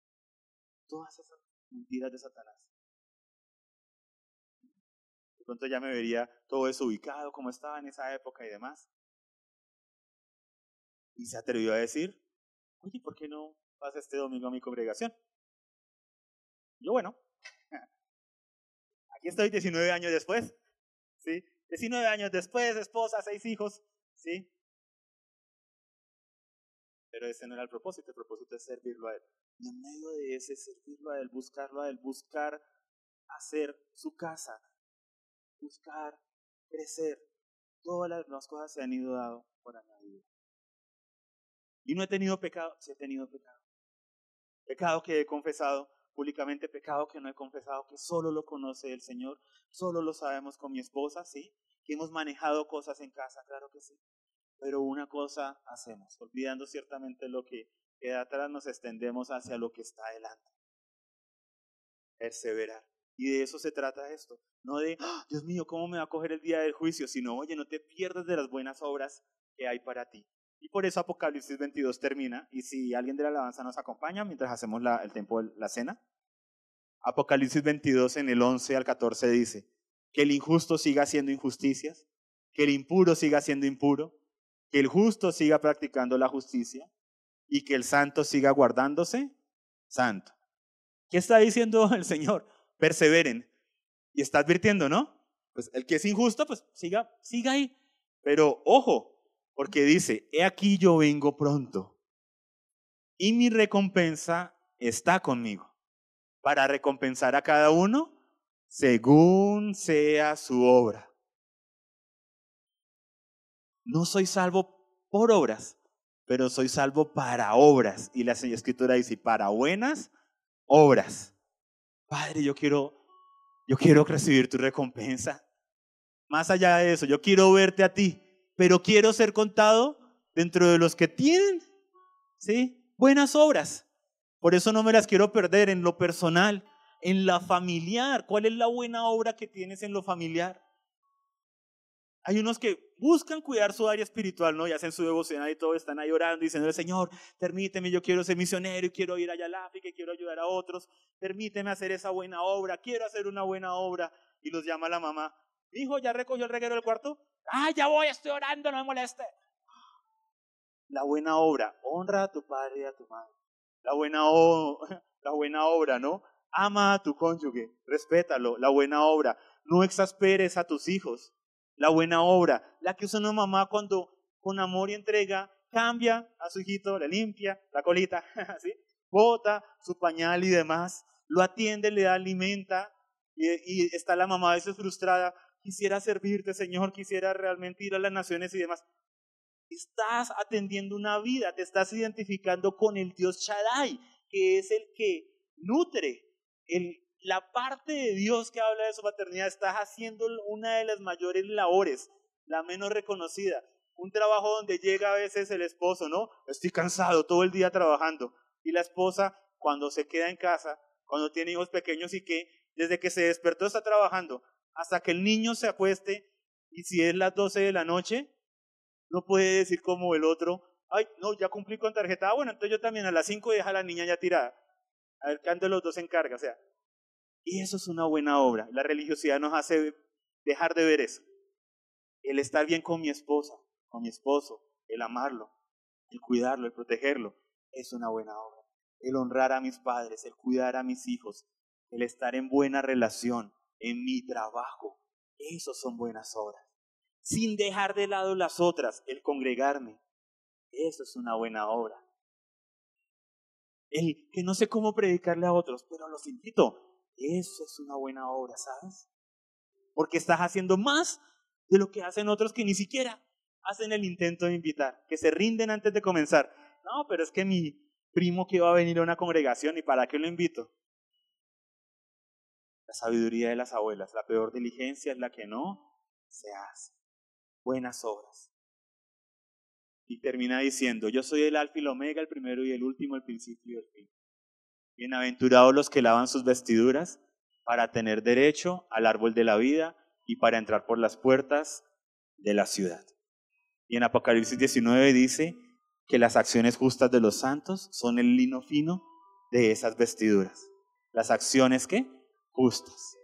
Speaker 1: Todas esas mentiras de Satanás. De pronto ya me vería todo desubicado, como estaba en esa época y demás. Y se atrevió a decir, oye, ¿por qué no vas este domingo a mi congregación? Yo, bueno, aquí estoy 19 años después, ¿sí? 19 años después, esposa, seis hijos, ¿sí? Pero ese no era el propósito, el propósito es servirlo a Él. Y en medio de ese servirlo a Él, buscarlo a Él, buscar hacer su casa, buscar crecer, todas las cosas se han ido dado por añadido. Y no he tenido pecado, sí he tenido pecado. Pecado que he confesado públicamente, pecado que no he confesado, que solo lo conoce el Señor, solo lo sabemos con mi esposa, sí, que hemos manejado cosas en casa, claro que sí. Pero una cosa hacemos, olvidando ciertamente lo que queda atrás, nos extendemos hacia lo que está adelante. Perseverar. Y de eso se trata esto. No de, ¡Ah! Dios mío, ¿cómo me va a coger el día del juicio? Sino, oye, no te pierdas de las buenas obras que hay para ti. Y por eso Apocalipsis 22 termina. Y si alguien de la alabanza nos acompaña mientras hacemos el tiempo de la cena. Apocalipsis 22 en el 11 al 14 dice, que el injusto siga haciendo injusticias, que el impuro siga siendo impuro, que el justo siga practicando la justicia y que el santo siga guardándose santo. ¿Qué está diciendo el Señor? Perseveren. Y está advirtiendo, ¿no? Pues el que es injusto, pues siga, siga ahí. Pero ojo, porque dice, he aquí yo vengo pronto y mi recompensa está conmigo para recompensar a cada uno según sea su obra. No soy salvo por obras, pero soy salvo para obras. Y la escritura dice, para buenas obras. Padre, yo quiero, yo quiero recibir tu recompensa. Más allá de eso, yo quiero verte a ti, pero quiero ser contado dentro de los que tienen, ¿sí? Buenas obras. Por eso no me las quiero perder en lo personal en la familiar. ¿Cuál es la buena obra que tienes en lo familiar? Hay unos que buscan cuidar su área espiritual, ¿no? Y hacen su devocional y todo, están ahí orando, diciendo, Señor, permíteme, yo quiero ser misionero y quiero ir allá al África y quiero ayudar a otros, permíteme hacer esa buena obra, quiero hacer una buena obra. Y los llama la mamá, hijo, ¿ya recogió el reguero del cuarto? Ah, ya voy, estoy orando, no me moleste. La buena obra, honra a tu padre y a tu madre. La buena, la buena obra, ¿no? Ama a tu cónyuge, respétalo, la buena obra. No exasperes a tus hijos. La buena obra, la que usa una mamá cuando con amor y entrega cambia a su hijito, le limpia la colita, ¿sí? bota su pañal y demás, lo atiende, le alimenta y, y está la mamá a veces frustrada. Quisiera servirte, Señor, quisiera realmente ir a las naciones y demás. Estás atendiendo una vida, te estás identificando con el Dios Shaddai, que es el que nutre, la parte de Dios que habla de su paternidad, estás haciendo una de las mayores labores, la menos reconocida. Un trabajo donde llega a veces el esposo, ¿no? Estoy cansado todo el día trabajando. Y la esposa, cuando se queda en casa, cuando tiene hijos pequeños y que desde que se despertó está trabajando, hasta que el niño se acueste, y si es las 12 de la noche, no puede decir como el otro, ay, no, ya cumplí con tarjeta, ah, bueno, entonces yo también a las 5 deja a la niña ya tirada. A ver, ¿cuánto los dos se encarga? O sea, y eso es una buena obra. La religiosidad nos hace dejar de ver eso. El estar bien con mi esposa, con mi esposo, el amarlo, el cuidarlo, el protegerlo, es una buena obra. El honrar a mis padres, el cuidar a mis hijos, el estar en buena relación, en mi trabajo, esos son buenas obras. Sin dejar de lado las otras, el congregarme, eso es una buena obra el que no sé cómo predicarle a otros, pero los invito. Eso es una buena obra, ¿sabes? Porque estás haciendo más de lo que hacen otros que ni siquiera hacen el intento de invitar, que se rinden antes de comenzar. No, pero es que mi primo que va a venir a una congregación y para qué lo invito. La sabiduría de las abuelas, la peor diligencia es la que no se hace. Buenas obras. Y termina diciendo, yo soy el alfa y el omega, el primero y el último, el principio y el fin. Bienaventurados los que lavan sus vestiduras para tener derecho al árbol de la vida y para entrar por las puertas de la ciudad. Y en Apocalipsis 19 dice que las acciones justas de los santos son el lino fino de esas vestiduras. Las acciones que justas.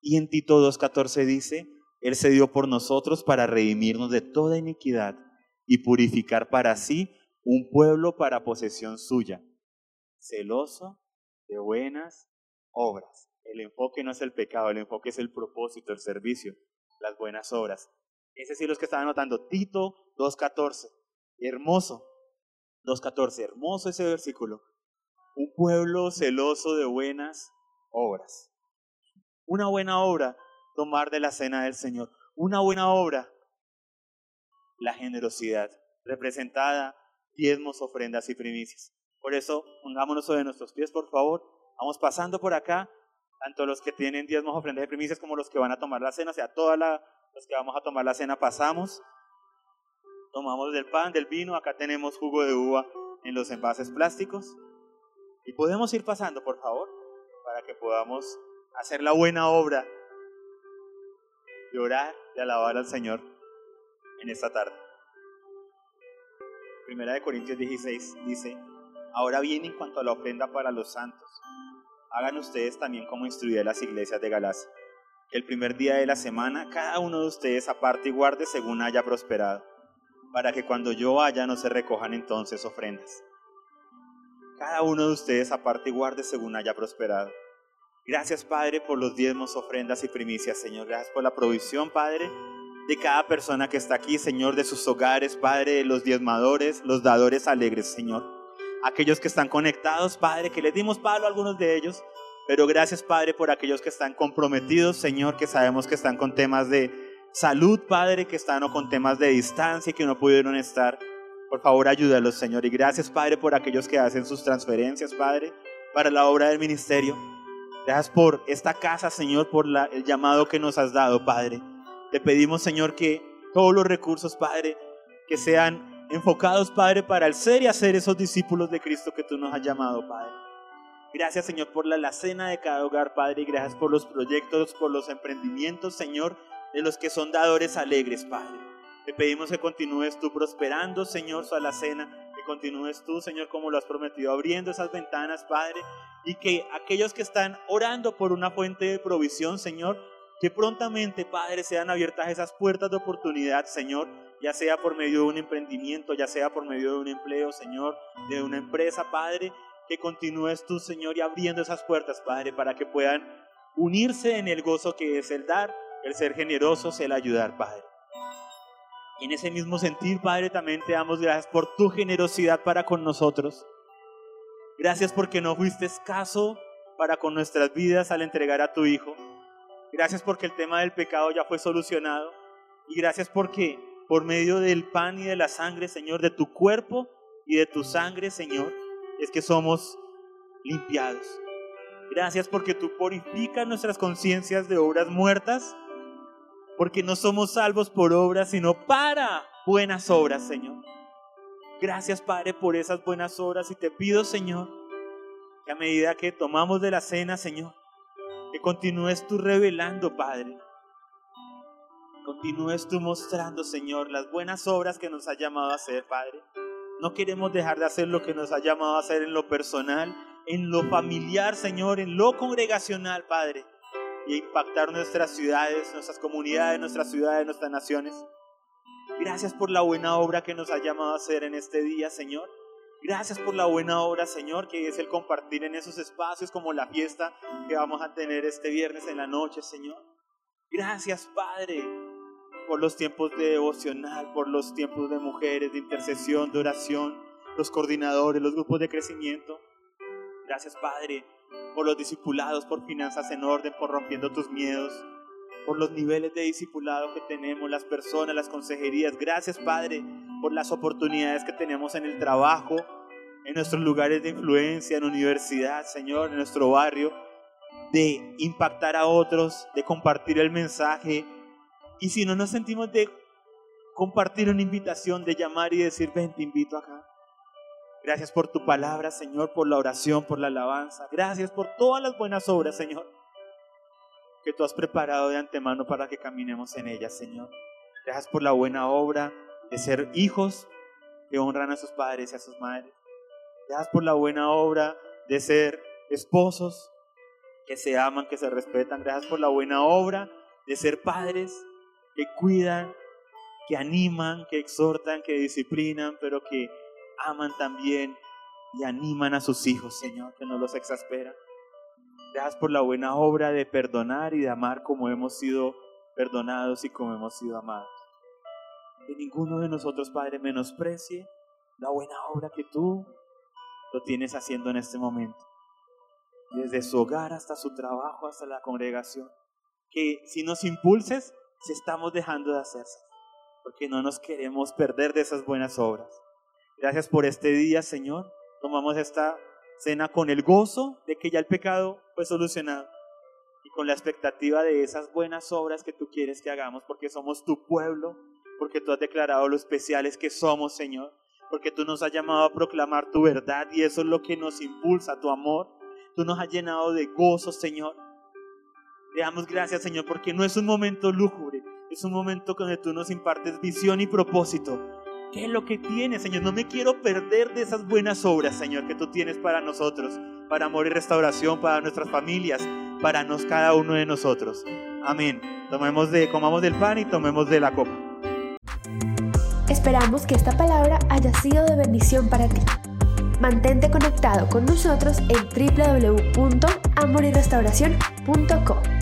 Speaker 1: Y en Tito 2.14 dice, Él se dio por nosotros para redimirnos de toda iniquidad y purificar para sí un pueblo para posesión suya, celoso de buenas obras. El enfoque no es el pecado, el enfoque es el propósito, el servicio, las buenas obras. Ese sí los que estaban anotando, Tito 2.14, hermoso, 2.14, hermoso ese versículo. Un pueblo celoso de buenas obras. Una buena obra, tomar de la cena del Señor. Una buena obra, la generosidad, representada diezmos, ofrendas y primicias. Por eso, pongámonos sobre nuestros pies, por favor. Vamos pasando por acá, tanto los que tienen diezmos, ofrendas y primicias como los que van a tomar la cena, o sea, todos los que vamos a tomar la cena pasamos. Tomamos del pan, del vino, acá tenemos jugo de uva en los envases plásticos. Y podemos ir pasando, por favor, para que podamos hacer la buena obra de orar, de alabar al Señor en esta tarde. Primera de Corintios 16 dice, ahora bien en cuanto a la ofrenda para los santos, hagan ustedes también como instruye las iglesias de Galacia, el primer día de la semana cada uno de ustedes aparte y guarde según haya prosperado, para que cuando yo vaya no se recojan entonces ofrendas. Cada uno de ustedes aparte y guarde según haya prosperado. Gracias Padre por los diezmos, ofrendas y primicias, Señor. Gracias por la provisión, Padre de cada persona que está aquí, Señor, de sus hogares, Padre, los diezmadores, los dadores alegres, Señor. Aquellos que están conectados, Padre, que les dimos palo a algunos de ellos, pero gracias, Padre, por aquellos que están comprometidos, Señor, que sabemos que están con temas de salud, Padre, que están o con temas de distancia y que no pudieron estar. Por favor, ayúdalos, Señor. Y gracias, Padre, por aquellos que hacen sus transferencias, Padre, para la obra del ministerio. Gracias por esta casa, Señor, por la, el llamado que nos has dado, Padre. Te pedimos, Señor, que todos los recursos, Padre, que sean enfocados, Padre, para el ser y hacer esos discípulos de Cristo que tú nos has llamado, Padre. Gracias, Señor, por la, la cena de cada hogar, Padre, y gracias por los proyectos, por los emprendimientos, Señor, de los que son dadores alegres, Padre. Te pedimos que continúes tú prosperando, Señor, su alacena, que continúes tú, Señor, como lo has prometido, abriendo esas ventanas, Padre, y que aquellos que están orando por una fuente de provisión, Señor, que prontamente, Padre, sean abiertas esas puertas de oportunidad, Señor, ya sea por medio de un emprendimiento, ya sea por medio de un empleo, Señor, de una empresa, Padre, que continúes tú, Señor, y abriendo esas puertas, Padre, para que puedan unirse en el gozo que es el dar, el ser generosos, el ayudar, Padre. Y en ese mismo sentir, Padre, también te damos gracias por tu generosidad para con nosotros. Gracias porque no fuiste escaso para con nuestras vidas al entregar a tu Hijo. Gracias porque el tema del pecado ya fue solucionado. Y gracias porque por medio del pan y de la sangre, Señor, de tu cuerpo y de tu sangre, Señor, es que somos limpiados. Gracias porque tú purificas nuestras conciencias de obras muertas, porque no somos salvos por obras, sino para buenas obras, Señor. Gracias, Padre, por esas buenas obras y te pido, Señor, que a medida que tomamos de la cena, Señor, que continúes tú revelando, Padre. Continúes tú mostrando, Señor, las buenas obras que nos ha llamado a hacer, Padre. No queremos dejar de hacer lo que nos ha llamado a hacer en lo personal, en lo familiar, Señor, en lo congregacional, Padre. Y impactar nuestras ciudades, nuestras comunidades, nuestras ciudades, nuestras naciones. Gracias por la buena obra que nos ha llamado a hacer en este día, Señor. Gracias por la buena obra, Señor, que es el compartir en esos espacios como la fiesta que vamos a tener este viernes en la noche, Señor. Gracias, Padre, por los tiempos de devocional, por los tiempos de mujeres, de intercesión, de oración, los coordinadores, los grupos de crecimiento. Gracias, Padre, por los discipulados, por finanzas en orden, por rompiendo tus miedos, por los niveles de discipulado que tenemos, las personas, las consejerías. Gracias, Padre, por las oportunidades que tenemos en el trabajo, en nuestros lugares de influencia, en universidad, Señor, en nuestro barrio, de impactar a otros, de compartir el mensaje. Y si no nos sentimos de compartir una invitación, de llamar y decir, ven, te invito acá. Gracias por tu palabra, Señor, por la oración, por la alabanza. Gracias por todas las buenas obras, Señor, que tú has preparado de antemano para que caminemos en ellas, Señor. Gracias por la buena obra de ser hijos que honran a sus padres y a sus madres. Gracias por la buena obra de ser esposos que se aman, que se respetan. Gracias por la buena obra de ser padres que cuidan, que animan, que exhortan, que disciplinan, pero que aman también y animan a sus hijos, Señor, que no los exasperan. Gracias por la buena obra de perdonar y de amar como hemos sido perdonados y como hemos sido amados. Que ninguno de nosotros, Padre, menosprecie la buena obra que tú lo tienes haciendo en este momento. Desde su hogar hasta su trabajo, hasta la congregación. Que si nos impulses, si estamos dejando de hacerse. Porque no nos queremos perder de esas buenas obras. Gracias por este día, Señor. Tomamos esta cena con el gozo de que ya el pecado fue solucionado y con la expectativa de esas buenas obras que tú quieres que hagamos porque somos tu pueblo, porque tú has declarado lo especiales que somos, Señor, porque tú nos has llamado a proclamar tu verdad y eso es lo que nos impulsa, tu amor. Tú nos has llenado de gozo, Señor. Le damos gracias, Señor, porque no es un momento lúgubre, es un momento donde tú nos impartes visión y propósito ¿Qué es lo que tienes, Señor? No me quiero perder de esas buenas obras, Señor, que tú tienes para nosotros, para amor y restauración, para nuestras familias, para nos, cada uno de nosotros. Amén. Tomemos de, comamos del pan y tomemos de la copa.
Speaker 2: Esperamos que esta palabra haya sido de bendición para ti. Mantente conectado con nosotros en www.amoryrestauración.com.